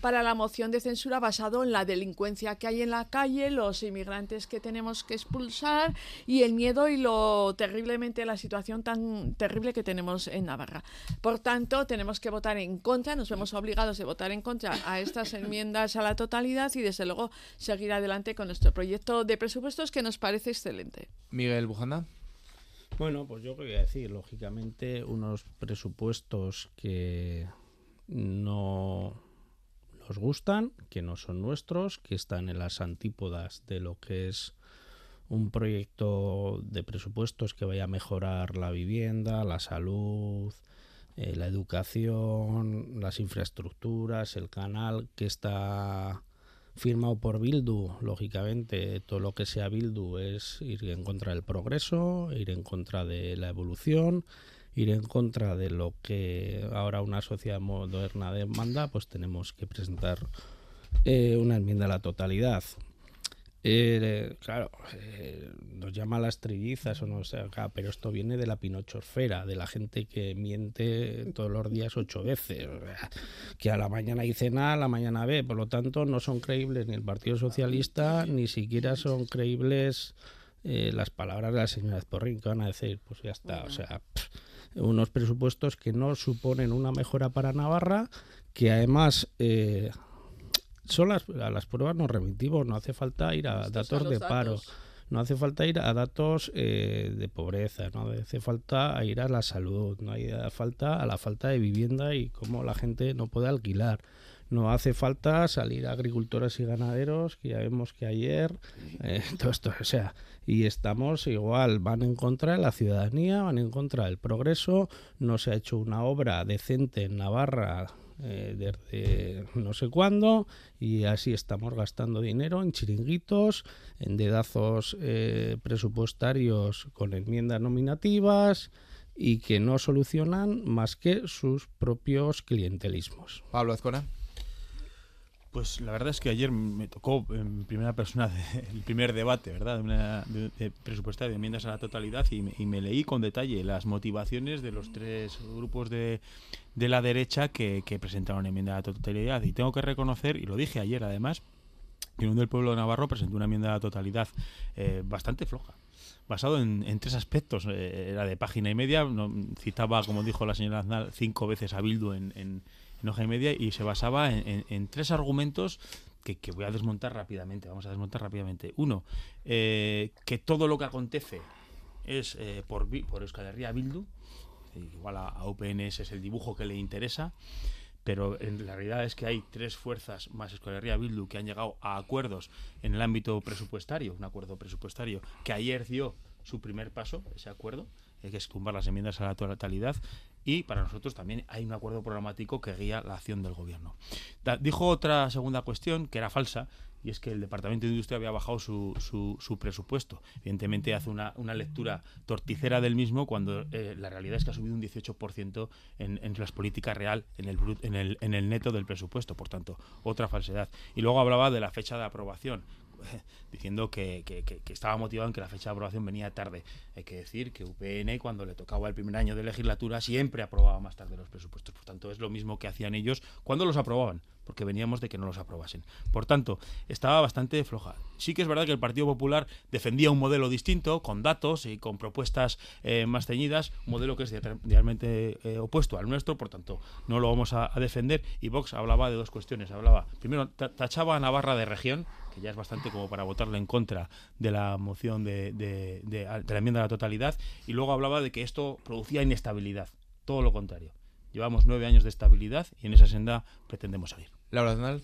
para la moción de censura basado en la delincuencia que hay en la calle, los inmigrantes que tenemos que expulsar y el miedo y lo terriblemente la situación tan terrible que tenemos en Navarra. Por tanto, tenemos que votar en contra, nos vemos obligados de votar en contra a estas enmiendas a la totalidad y desde luego seguir adelante con nuestro proyecto de presupuestos que nos parece excelente. Miguel Bujanda. Bueno, pues yo quería decir, lógicamente, unos presupuestos que no nos gustan, que no son nuestros, que están en las antípodas de lo que es un proyecto de presupuestos que vaya a mejorar la vivienda, la salud, eh, la educación, las infraestructuras, el canal que está firmado por Bildu, lógicamente. Todo lo que sea Bildu es ir en contra del progreso, ir en contra de la evolución, ir en contra de lo que ahora una sociedad moderna demanda, pues tenemos que presentar eh, una enmienda a la totalidad. Eh, claro, eh, nos llama las trillizas o no sé acá, pero esto viene de la pinochosfera, de la gente que miente todos los días ocho veces, que a la mañana dice A, a la mañana B, por lo tanto no son creíbles ni el Partido Socialista, ni siquiera son creíbles eh, las palabras de la señora Ezporrín, que van a decir, pues ya está, o sea, unos presupuestos que no suponen una mejora para Navarra, que además eh, son las, a las pruebas nos remitimos, no hace falta ir a datos de paro, no hace falta ir a datos eh, de pobreza, no hace falta ir a la salud, no hace falta a la falta de vivienda y cómo la gente no puede alquilar. No hace falta salir a agricultores y ganaderos, que ya vemos que ayer, eh, todo esto, o sea, y estamos igual, van en contra de la ciudadanía, van en contra del progreso, no se ha hecho una obra decente en Navarra eh, desde no sé cuándo y así estamos gastando dinero en chiringuitos, en dedazos eh, presupuestarios con enmiendas nominativas y que no solucionan más que sus propios clientelismos. Pablo Azcona. Pues la verdad es que ayer me tocó en primera persona el primer debate, ¿verdad? De, una, de, presupuestario de enmiendas a la totalidad y me, leí con detalle las motivaciones de los tres grupos de, de la derecha que, presentaron enmienda a la totalidad. Y tengo que reconocer, y lo dije ayer además, que uno del pueblo de Navarro presentó una enmienda a la totalidad eh, bastante floja basado en, tres aspectos. Eh, era de página y media, citaba, como dijo la señora Aznar, cinco veces a Bildu en en hoja y media y se basaba en, tres argumentos que, voy a desmontar rápidamente. Vamos a desmontar rápidamente. Uno, eh, que todo lo que acontece es eh, por, por Euskal Bildu. Igual a, a UPNS es el dibujo que le interesa pero en la realidad es que hay tres fuerzas más Euskal Herria Bildu que han llegado a acuerdos en el ámbito presupuestario, un acuerdo presupuestario que ayer dio su primer paso, ese acuerdo, que es tumbar las enmiendas a la totalidad, y para nosotros también hay un acuerdo programático que guía la acción del gobierno. dijo otra segunda cuestión que era falsa, y es que el Departamento de Industria había bajado su, su, presupuesto. Evidentemente hace una, una, lectura torticera del mismo cuando eh, la realidad es que ha subido un 18% en, en las políticas real, en el, en, el, en el neto del presupuesto, por tanto, otra falsedad. Y luego hablaba de la fecha de aprobación. diciendo que, estaba motivado en que la fecha de aprobación venía tarde. Hay que decir que UPN, cuando le tocaba el primer año de legislatura, siempre aprobaba más tarde los presupuestos. Por tanto, es lo mismo que hacían ellos cuando los aprobaban, porque veníamos de que no los aprobasen. Por tanto, estaba bastante floja. Sí que es verdad que el Partido Popular defendía un modelo distinto, con datos y con propuestas eh, más ceñidas, un modelo que es realmente eh, opuesto al nuestro, por tanto, no lo vamos a, a defender. Y Vox hablaba de dos cuestiones. Hablaba, primero, tachaba a Navarra de región, que ya es bastante como para votarle en contra de la moción de, de, la enmienda a la totalidad, y luego hablaba de que esto producía inestabilidad. Todo lo contrario. Llevamos nueve años de estabilidad y en esa senda pretendemos salir. Laura Donal.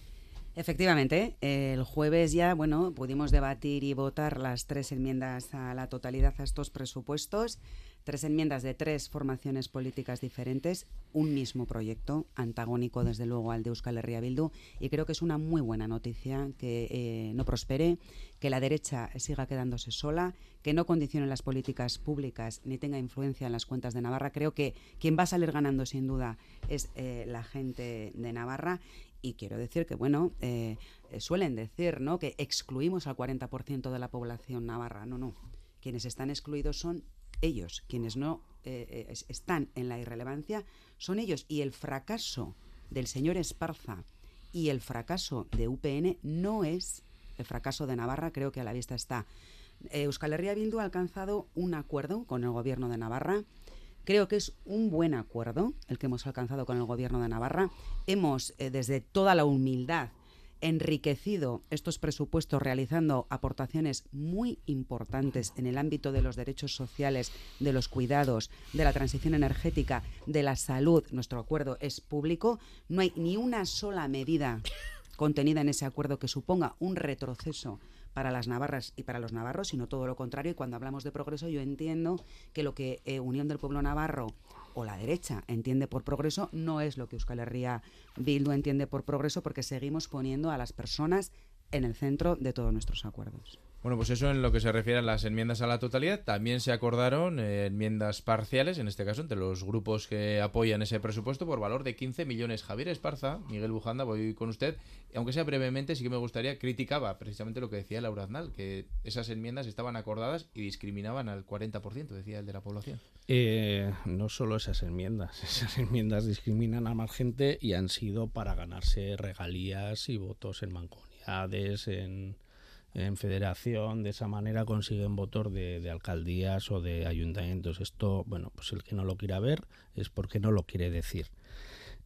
Efectivamente, el jueves ya, bueno, pudimos debatir y votar las tres enmiendas a la totalidad a estos presupuestos. Tres enmiendas de tres formaciones políticas diferentes, un mismo proyecto, antagónico desde luego al de Euskal Herria Bildu, y creo que es una muy buena noticia que eh, no prospere, que la derecha siga quedándose sola, que no condicione las políticas públicas ni tenga influencia en las cuentas de Navarra. Creo que quien va a salir ganando sin duda es eh, la gente de Navarra y quiero decir que, bueno, eh, suelen decir ¿no? que excluimos al 40% de la población navarra. No, no. Quienes están excluidos son ellos. Quienes no eh, eh, están en la irrelevancia son ellos. Y el fracaso del señor Esparza y el fracaso de UPN no es el fracaso de Navarra, creo que a la vista está. Euskal Herria Bildu ha alcanzado un acuerdo con el gobierno de Navarra. Creo que es un buen acuerdo el que hemos alcanzado con el gobierno de Navarra. Hemos, desde toda la humildad, enriquecido estos presupuestos realizando aportaciones muy importantes en el ámbito de los derechos sociales, de los cuidados, de la transición energética, de la salud. Nuestro acuerdo es público. No hay ni una sola medida contenida en ese acuerdo que suponga un retroceso para las navarras y para los navarros, sino todo lo contrario. Y cuando hablamos de progreso, yo entiendo que lo que eh, Unión del Pueblo Navarro o la derecha entiende por progreso no es lo que Euskal Herria Bildu entiende por progreso porque seguimos poniendo a las personas en el centro de todos nuestros acuerdos. Bueno, pues eso en lo que se refiere a las enmiendas a la totalidad. También se acordaron eh, enmiendas parciales, en este caso entre los grupos que apoyan ese presupuesto, por valor de 15 millones. Javier Esparza, Miguel Bujanda, voy con usted. Aunque sea brevemente, sí que me gustaría, criticaba precisamente lo que decía Laura Aznal, que esas enmiendas estaban acordadas y discriminaban al 40%, decía el de la población. Eh, no solo esas enmiendas, esas enmiendas discriminan a más gente y han sido para ganarse regalías y votos en mancomunidades, en en federación, de esa manera consiguen votos de, alcaldías o de ayuntamientos. Esto, bueno, pues el que no lo quiera ver es porque no lo quiere decir.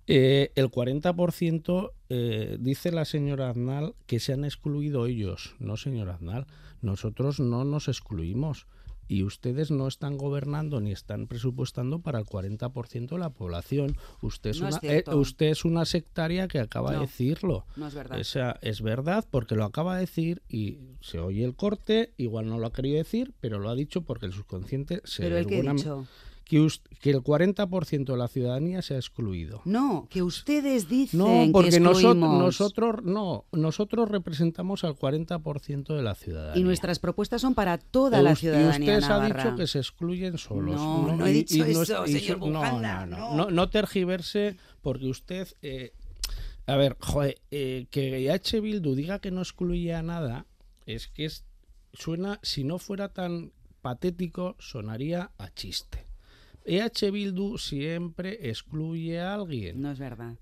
Eh, el 40% eh, dice la señora Aznal que se han excluido ellos. No, señora Aznal, nosotros no nos excluimos y ustedes no están gobernando ni están presupuestando para el 40% de la población. Usted es, una, eh, usted es una sectaria que acaba de decirlo. No es verdad. es verdad porque lo acaba de decir y se oye el corte, igual no lo ha querido decir, pero lo ha dicho porque el subconsciente se... Pero el que ha dicho que, el 40% de la ciudadanía se ha excluido. No, que ustedes dicen no, porque nosotros, nosotros no, nosotros representamos al 40% de la ciudadanía. Y nuestras propuestas son para toda la ciudadanía. Y usted ha dicho que se excluyen solos. No, no, he dicho eso, señor Bujanda, no, no, tergiverse porque usted eh, a ver, joder, eh, que H. Bildu diga que no excluye a nada, es que es, suena, si no fuera tan patético, sonaría a chiste. EH Bildu siempre excluye a alguien. No es verdad.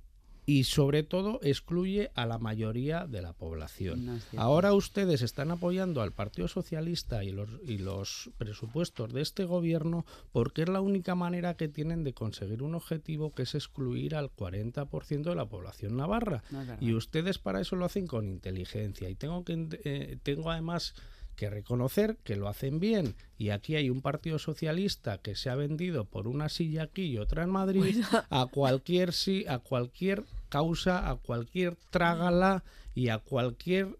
Y sobre todo excluye a la mayoría de la población. Ahora ustedes están apoyando al Partido Socialista y los, y los presupuestos de este gobierno porque es la única manera que tienen de conseguir un objetivo que es excluir al 40% de la población navarra. y ustedes para eso lo hacen con inteligencia. Y tengo, que, eh, tengo además que reconocer que lo hacen bien. Y aquí hay un partido socialista que se ha vendido por una silla aquí y otra en Madrid a cualquier sí a cualquier causa a cualquier trágala y a cualquier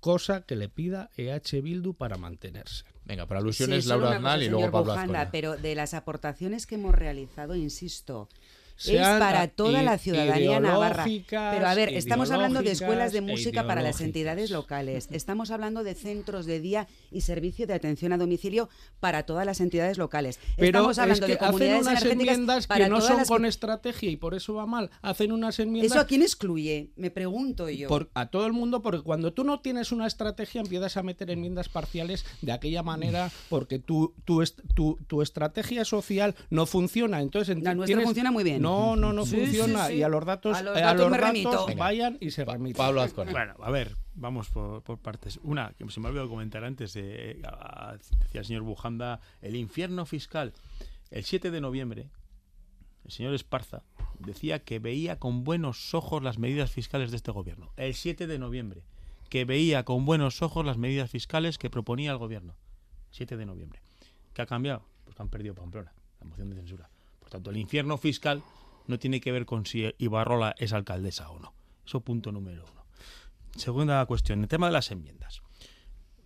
cosa que le pida EH Bildu para mantenerse. Venga, por alusiones Laura Aznal y luego Pablo Pero de las aportaciones que hemos realizado, insisto, es para toda la ciudadanía navarra. Pero a ver, estamos hablando de escuelas de música para las entidades locales, estamos hablando de centros de día y servicio de atención a domicilio para todas las entidades locales. Pero estamos hablando es de comunidades hacen unas enmiendas que no son con estrategia y por eso va mal. Hacen unas enmiendas. ¿Eso a quién excluye? Me pregunto yo. a todo el mundo, porque cuando tú no tienes una estrategia empiezas a meter enmiendas parciales de aquella manera porque tu, tu, tu, tu estrategia social no funciona. Entonces, la nuestra funciona muy bien. No, no, no funciona. Y a los datos, a los datos, vayan y se remiten. Pablo Azcona. Bueno, a ver, vamos por, partes. Una, que se me ha olvidado comentar antes, eh, decía el señor Bujanda, el infierno fiscal. El 7 de noviembre, el señor Esparza decía que veía con buenos ojos las medidas fiscales de este gobierno. El 7 de noviembre, que veía con buenos ojos las medidas fiscales que proponía el gobierno. 7 de noviembre. ¿Qué ha cambiado? Pues que han perdido Pamplona, la moción de censura. Por tanto, el infierno fiscal no tiene que ver con si Ibarrola es alcaldesa o no. Eso punto número uno. Segunda cuestión, el tema de las enmiendas.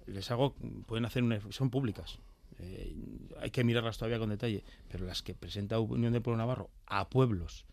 Les hago, pueden hacer una, son públicas. eh, hay que mirarlas todavía con detalle, pero las que presenta Unión del Pueblo Navarro a pueblos,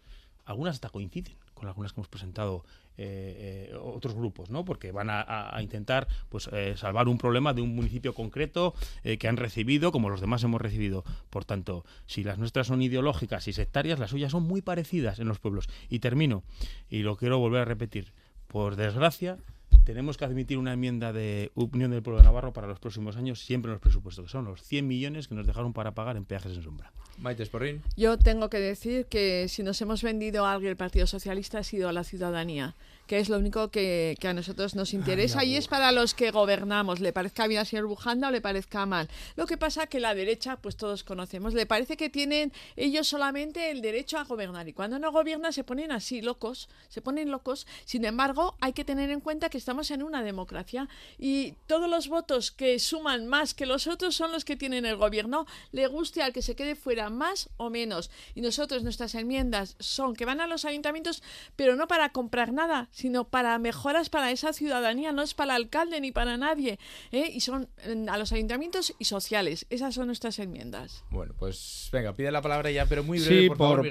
algunas hasta coinciden con algunas que hemos presentado eh, eh, otros grupos, ¿no? Porque van a, intentar pues eh, salvar un problema de un municipio concreto que han recibido, como los demás hemos recibido. Por tanto, si las nuestras son ideológicas y sectarias, las suyas son muy parecidas en los pueblos. Y termino, y lo quiero volver a repetir, por desgracia, tenemos que admitir una enmienda de Unión del Pueblo de Navarro para los próximos años, siempre en los presupuestos, que son los 100 millones que nos dejaron para pagar en peajes en sombra. Maite Esporrín. Yo tengo que decir que si nos hemos vendido a alguien el Partido Socialista ha sido a la ciudadanía que es lo único que, a nosotros nos interesa y es para los que gobernamos, le parezca bien al señor Bujanda o le parezca mal. Lo que pasa que la derecha, pues todos conocemos, le parece que tienen ellos solamente el derecho a gobernar y cuando no gobiernan se ponen así locos, se ponen locos. Sin embargo, hay que tener en cuenta que estamos en una democracia y todos los votos que suman más que los otros son los que tienen el gobierno, le guste al que se quede fuera más o menos. Y nosotros, nuestras enmiendas son que van a los ayuntamientos, pero no para comprar nada, sino para mejoras para esa ciudadanía, no es para el alcalde ni para nadie. ¿eh? Y son a los ayuntamientos y sociales. Esas son nuestras enmiendas. Bueno, pues venga, pide la palabra ya, pero muy breve, sí, por,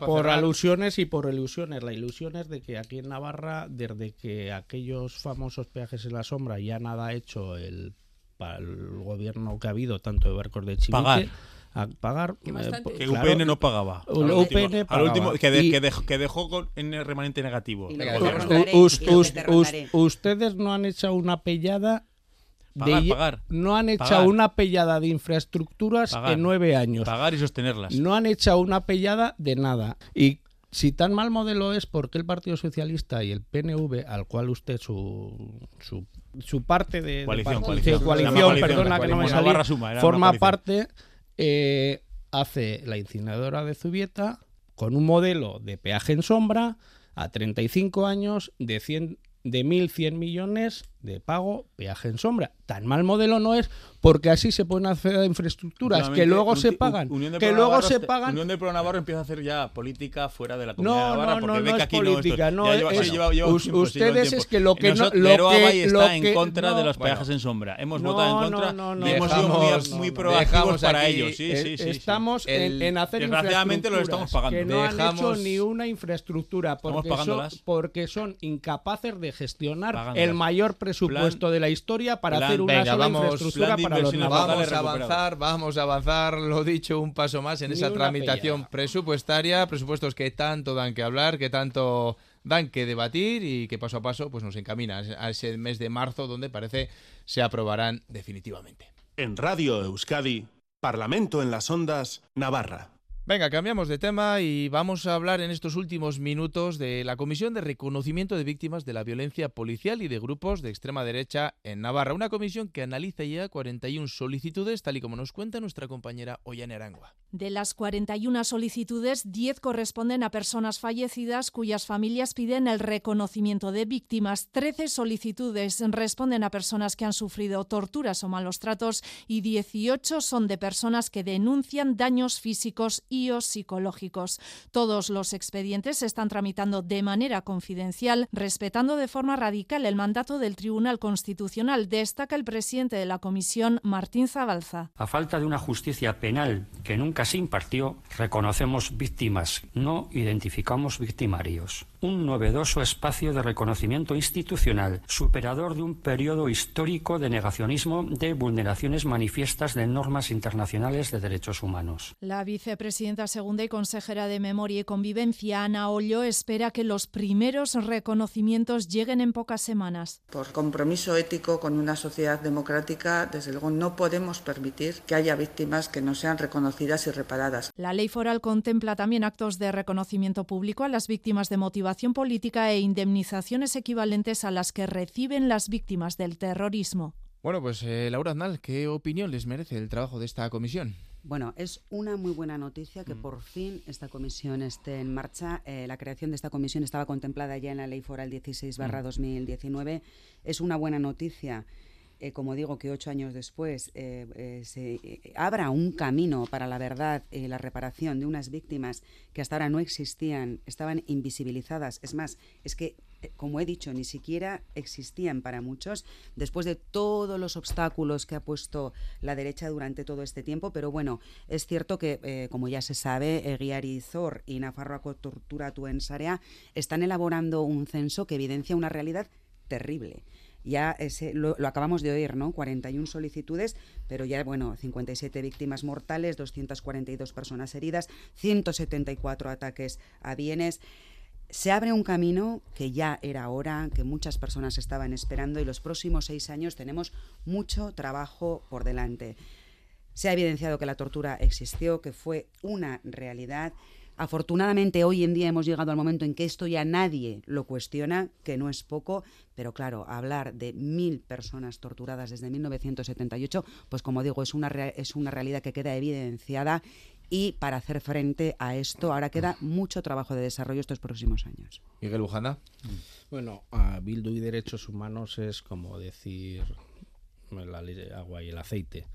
por, alusiones y por ilusiones. La ilusión es de que aquí en Navarra, desde que aquellos famosos peajes en la sombra ya nada ha hecho el, el gobierno que ha habido, tanto de barcos de Chivique, a pagar. Eh, que UPN no pagaba. UPN al último, que, dejó con, en el remanente negativo. ustedes no han hecho una pellada Pagar, pagar, no han hecho una pellada de infraestructuras en nueve años. Pagar y sostenerlas. No han hecho una pellada de nada. Y si tan mal modelo es, ¿por qué el Partido Socialista y el PNV, al cual usted su, su, su parte de coalición, perdona que no me forma parte eh, hace la incineradora de Zubieta con un modelo de peaje en sombra a 35 años de 100 de 1.100 millones de pago peaje en sombra. Tan mal modelo no es porque así se pueden hacer infraestructuras que luego se pagan. que luego se pagan. Unión del Pueblo Navarro empieza a hacer ya política fuera de la comunidad no, Navarra no, porque no, ve no que aquí política, no, es, ustedes es que lo que no lo que, está en contra de los peajes en sombra. Hemos votado en contra y hemos sido muy, proactivos para ello. Sí, sí, sí, estamos en, hacer Desgraciadamente lo estamos pagando. Que no han hecho ni una infraestructura porque son incapaces de gestionar el mayor presupuesto de la historia para hacer una sola infraestructura para los navarros a avanzar, vamos a avanzar, lo dicho, un paso más en esa tramitación presupuestaria, presupuestos que tanto dan que hablar, que tanto dan que debatir y que paso a paso pues nos encamina a ese mes de marzo donde parece se aprobarán definitivamente. En Radio Euskadi, Parlamento en las Ondas, Navarra. Venga, cambiamos de tema y vamos a hablar en estos últimos minutos de la Comisión de Reconocimiento de Víctimas de la Violencia Policial y de Grupos de Extrema Derecha en Navarra. Una comisión que analiza ya 41 solicitudes, tal y como nos cuenta nuestra compañera Ollane Arangua. De las 41 solicitudes, 10 corresponden a personas fallecidas cuyas familias piden el reconocimiento de víctimas. 13 solicitudes responden a personas que han sufrido torturas o malos tratos y 18 son de personas que denuncian daños físicos y o psicológicos. Todos los expedientes se están tramitando de manera confidencial, respetando de forma radical el mandato del Tribunal Constitucional, destaca el presidente de la comisión, Martín Zabalza. A falta de una justicia penal que nunca se impartió, reconocemos víctimas, no identificamos victimarios un novedoso espacio de reconocimiento institucional, superador de un periodo histórico de negacionismo de vulneraciones manifiestas de normas internacionales de derechos humanos. La vicepresidenta segunda y consejera de Memoria y Convivencia, Ana Ollo, espera que los primeros reconocimientos lleguen en pocas semanas. Por compromiso ético con una sociedad democrática, desde luego no podemos permitir que haya víctimas que no sean reconocidas y reparadas. La ley foral contempla también actos de reconocimiento público a las víctimas de motivación política e indemnizaciones equivalentes a las que reciben las víctimas del terrorismo. Bueno, pues eh, Laura Aznal, ¿qué opinión les merece el trabajo de esta comisión? Bueno, es una muy buena noticia que mm. por fin esta comisión esté en marcha. Eh, la creación de esta comisión estaba contemplada ya en la Ley Foral 16-2019. Mm. Es una buena noticia eh, como digo, que ocho años después eh, eh, se abra un camino para la verdad y la reparación de unas víctimas que hasta ahora no existían, estaban invisibilizadas. Es más, es que como he dicho, ni siquiera existían para muchos, después de todos los obstáculos que ha puesto la derecha durante todo este tiempo. Pero bueno, es cierto que, como ya se sabe, Eguiari Zor y Nafarroaco Tortura Tuensarea están elaborando un censo que evidencia una realidad terrible ya lo, lo, acabamos de oír, ¿no? 41 solicitudes, pero ya, bueno, 57 víctimas mortales, 242 personas heridas, 174 ataques a bienes. Se abre un camino que ya era hora, que muchas personas estaban esperando y los próximos seis años tenemos mucho trabajo por delante. Se ha evidenciado que la tortura existió, que fue una realidad Afortunadamente hoy en día hemos llegado al momento en que esto ya nadie lo cuestiona, que no es poco, pero claro, hablar de mil personas torturadas desde 1978, pues como digo, es una, es una realidad que queda evidenciada y para hacer frente a esto ahora queda mucho trabajo de desarrollo estos próximos años. Miguel Lujana. Bueno, a Bildu y derechos humanos es como decir la ley de agua y el aceite.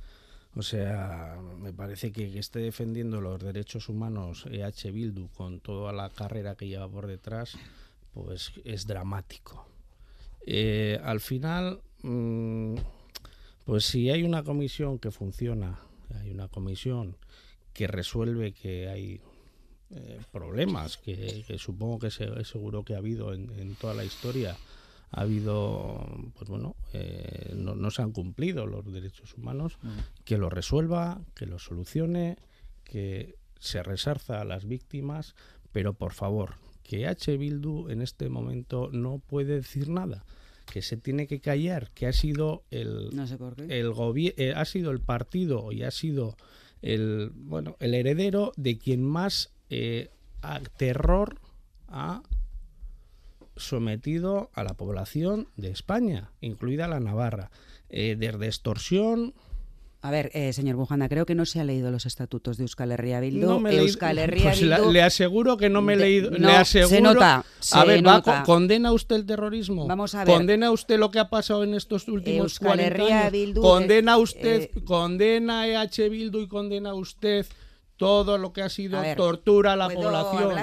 O sea, me parece que, esté defendiendo los derechos humanos EH Bildu con toda la carrera que lleva por detrás, pues es dramático. Eh, al final, mm, pues si hay una comisión que funciona, hay una comisión que resuelve que hay eh, problemas, que, supongo que seguro que ha habido en toda la historia, ha habido, pues bueno, eh, no, se han cumplido los derechos humanos, mm. que lo resuelva, que lo solucione, que se resarza a las víctimas, pero por favor, que H. Bildu en este momento no puede decir nada que se tiene que callar, que ha sido el el eh, ha sido el partido y ha sido el bueno el heredero de quien más eh, terror ha sometido a la población de España, incluida la Navarra, eh, desde extorsión, a ver, eh, señor Bujanda, creo que no se ha leído los estatutos de Euskal Herria Bildu. Euskal Herria pues le aseguro que no me he leído. le aseguro, se nota. a ver, ¿condena usted el terrorismo? Vamos a ver. ¿Condena usted lo que ha pasado en estos últimos Euskal 40 años? Bildu, ¿Condena usted, eh, condena EH Bildu y condena usted todo lo que ha sido tortura a la población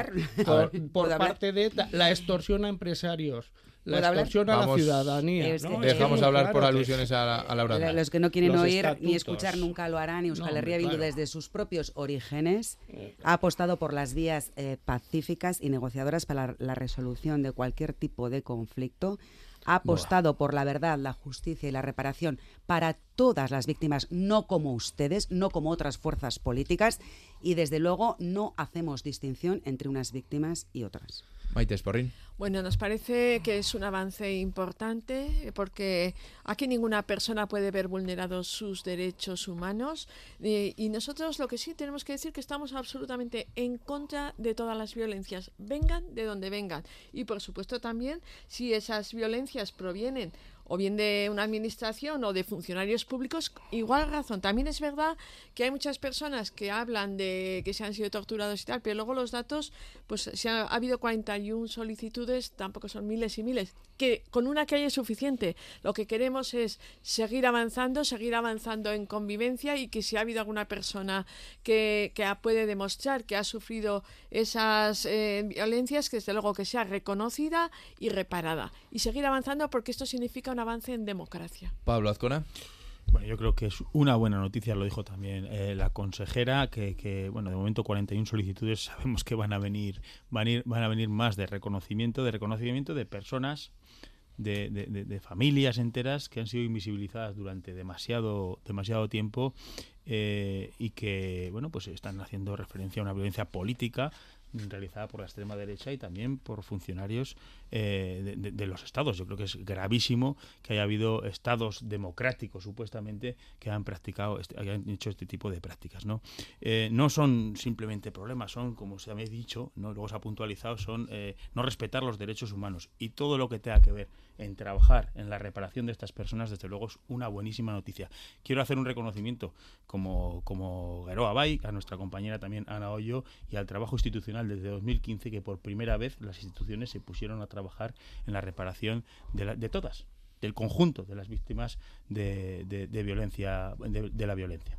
por, parte de la extorsión a empresarios. La extorsión a la ciudadanía. Dejamos hablar por alusiones a, Laura. Los que no quieren oír ni escuchar nunca lo harán. Y Euskal Herria Bildu, desde sus propios orígenes, ha apostado por las vías eh, pacíficas y negociadoras para la resolución de cualquier tipo de conflicto ha apostado por la verdad, la justicia y la reparación para todas las víctimas, no como ustedes, no como otras fuerzas políticas, y desde luego no hacemos distinción entre unas víctimas y otras. Maite Sporrin. Bueno, nos parece que es un avance importante eh, porque aquí ninguna persona puede ver vulnerados sus derechos humanos eh, y nosotros lo que sí tenemos que decir que estamos absolutamente en contra de todas las violencias, vengan de donde vengan. Y por supuesto también si esas violencias provienen o bien de una administración o de funcionarios públicos, igual razón. También es verdad que hay muchas personas que hablan de que se han sido torturados y tal, pero luego los datos, pues si ha, habido 41 solicitudes, tampoco son miles y miles, que con una que haya es suficiente. Lo que queremos es seguir avanzando, seguir avanzando en convivencia y que si ha habido alguna persona que, que puede demostrar que ha sufrido esas eh, violencias, que desde luego que sea reconocida y reparada. Y seguir avanzando porque esto significa un avance en democracia. Pablo Azcona. Bueno, yo creo que es una buena noticia, lo dijo también eh, la consejera, que, bueno, de momento 41 solicitudes, sabemos que van a venir, van a, ir, van a venir más de reconocimiento, de reconocimiento de personas, de, de, familias enteras que han sido invisibilizadas durante demasiado, demasiado tiempo eh, y que, bueno, pues están haciendo referencia a una violencia política realizada por la extrema derecha y también por funcionarios eh, de, los estados. Yo creo que es gravísimo que haya habido estados democráticos, supuestamente, que han practicado, este, hayan hecho este tipo de prácticas. ¿no? Eh, no son simplemente problemas, son, como se ha dicho, ¿no? luego se ha puntualizado, son eh, no respetar los derechos humanos y todo lo que tenga que ver en trabajar en la reparación de estas personas, desde luego es una buenísima noticia. Quiero hacer un reconocimiento como, como Geroa Bay, a nuestra compañera también Ana Hoyo, y al trabajo institucional desde 2015, que por primera vez las instituciones se pusieron a trabajar en la reparación de, de todas, del conjunto de las víctimas de, de, violencia, de, la violencia.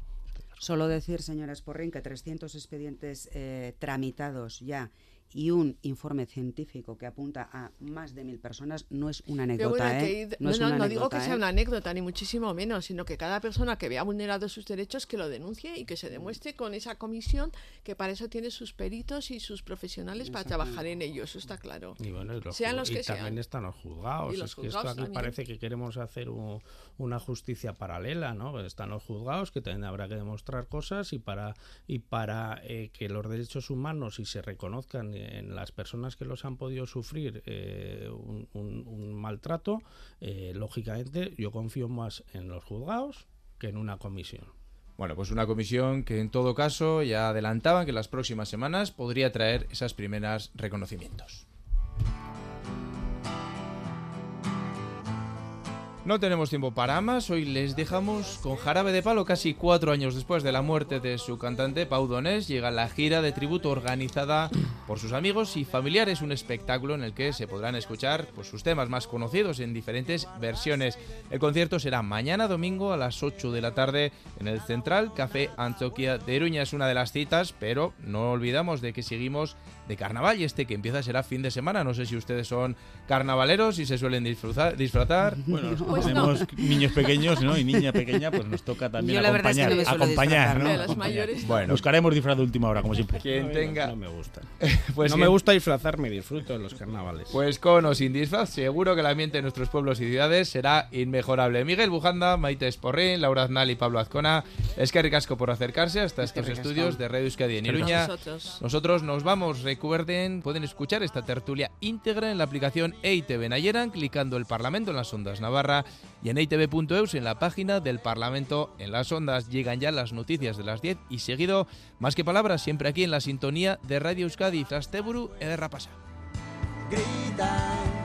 Solo decir, señora Sporrin, que 300 expedientes eh, tramitados ya y un informe científico que apunta a más de mil personas no es una bueno, anécdota. que ¿eh? No, no, es no, una no digo que sea ¿eh? una anécdota, ni muchísimo menos, sino que cada persona que vea vulnerados sus derechos que lo denuncie y que se demuestre con esa comisión que para eso tiene sus peritos y sus profesionales para trabajar en ello, eso está claro. Y bueno, y los sean los y que también sean. están los juzgados. Y los es que esto aquí también. parece que queremos hacer un- una justicia paralela, ¿no? Pues Están los juzgados que también habrá que demostrar cosas y para y para eh, que los derechos humanos y se reconozcan en las personas que los han podido sufrir eh, un, maltrato, eh, lógicamente yo confío más en los juzgados que en una comisión. Bueno, pues una comisión que en todo caso ya adelantaban que las próximas semanas podría traer esas primeras reconocimientos. No tenemos tiempo para más, hoy les dejamos con Jarabe de Palo. Casi cuatro años después de la muerte de su cantante Pau Donés, llega la gira de tributo organizada por sus amigos y familiares, un espectáculo en el que se podrán escuchar pues, sus temas más conocidos en diferentes versiones. El concierto será mañana domingo a las 8 de la tarde en el Central Café Antioquia de Iruña. Es una de las citas, pero no olvidamos de que seguimos de carnaval y este que empieza será fin de semana. No sé si ustedes son carnavaleros y se suelen disfrutar. disfrutar. Bueno, Pues tenemos niños pequeños ¿no? y niña pequeña, pues nos toca también Yo la verdad es que acompañar. no acompañar. De las Acompañar. mayores no. Bueno, buscaremos disfraz de última hora, como siempre. Quien tenga. No me gusta. Pues no quien- me gusta disfrazarme, disfruto de los carnavales. Pues con o sin disfraz, seguro que el ambiente en nuestros pueblos y ciudades será inmejorable. Miguel Bujanda, Maite Esporrín, Laura Aznal y Pablo Azcona, es que ricasco por acercarse hasta estos estudios de Radio Euskadi en Iruña. vosotros. Nosotros nos vamos, recuerden, pueden escuchar esta tertulia íntegra en la aplicación EITV Nayeran, clicando el Parlamento en las ondas Navarra y en eitv.eus en la página del Parlamento en las ondas. Llegan ya las noticias de las 10 y seguido, más que palabras, siempre aquí en la sintonía de Radio Euskadi, Frasteburu, Ederra Pasa. Hace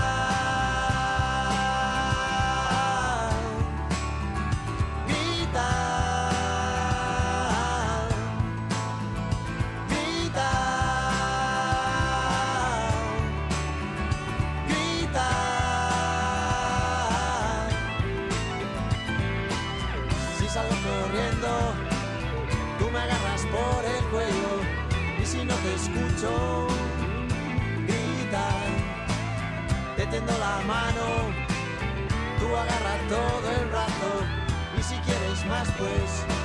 Escucho, grita, te tendo la mano, tú agarras todo el brazo y si quieres más pues.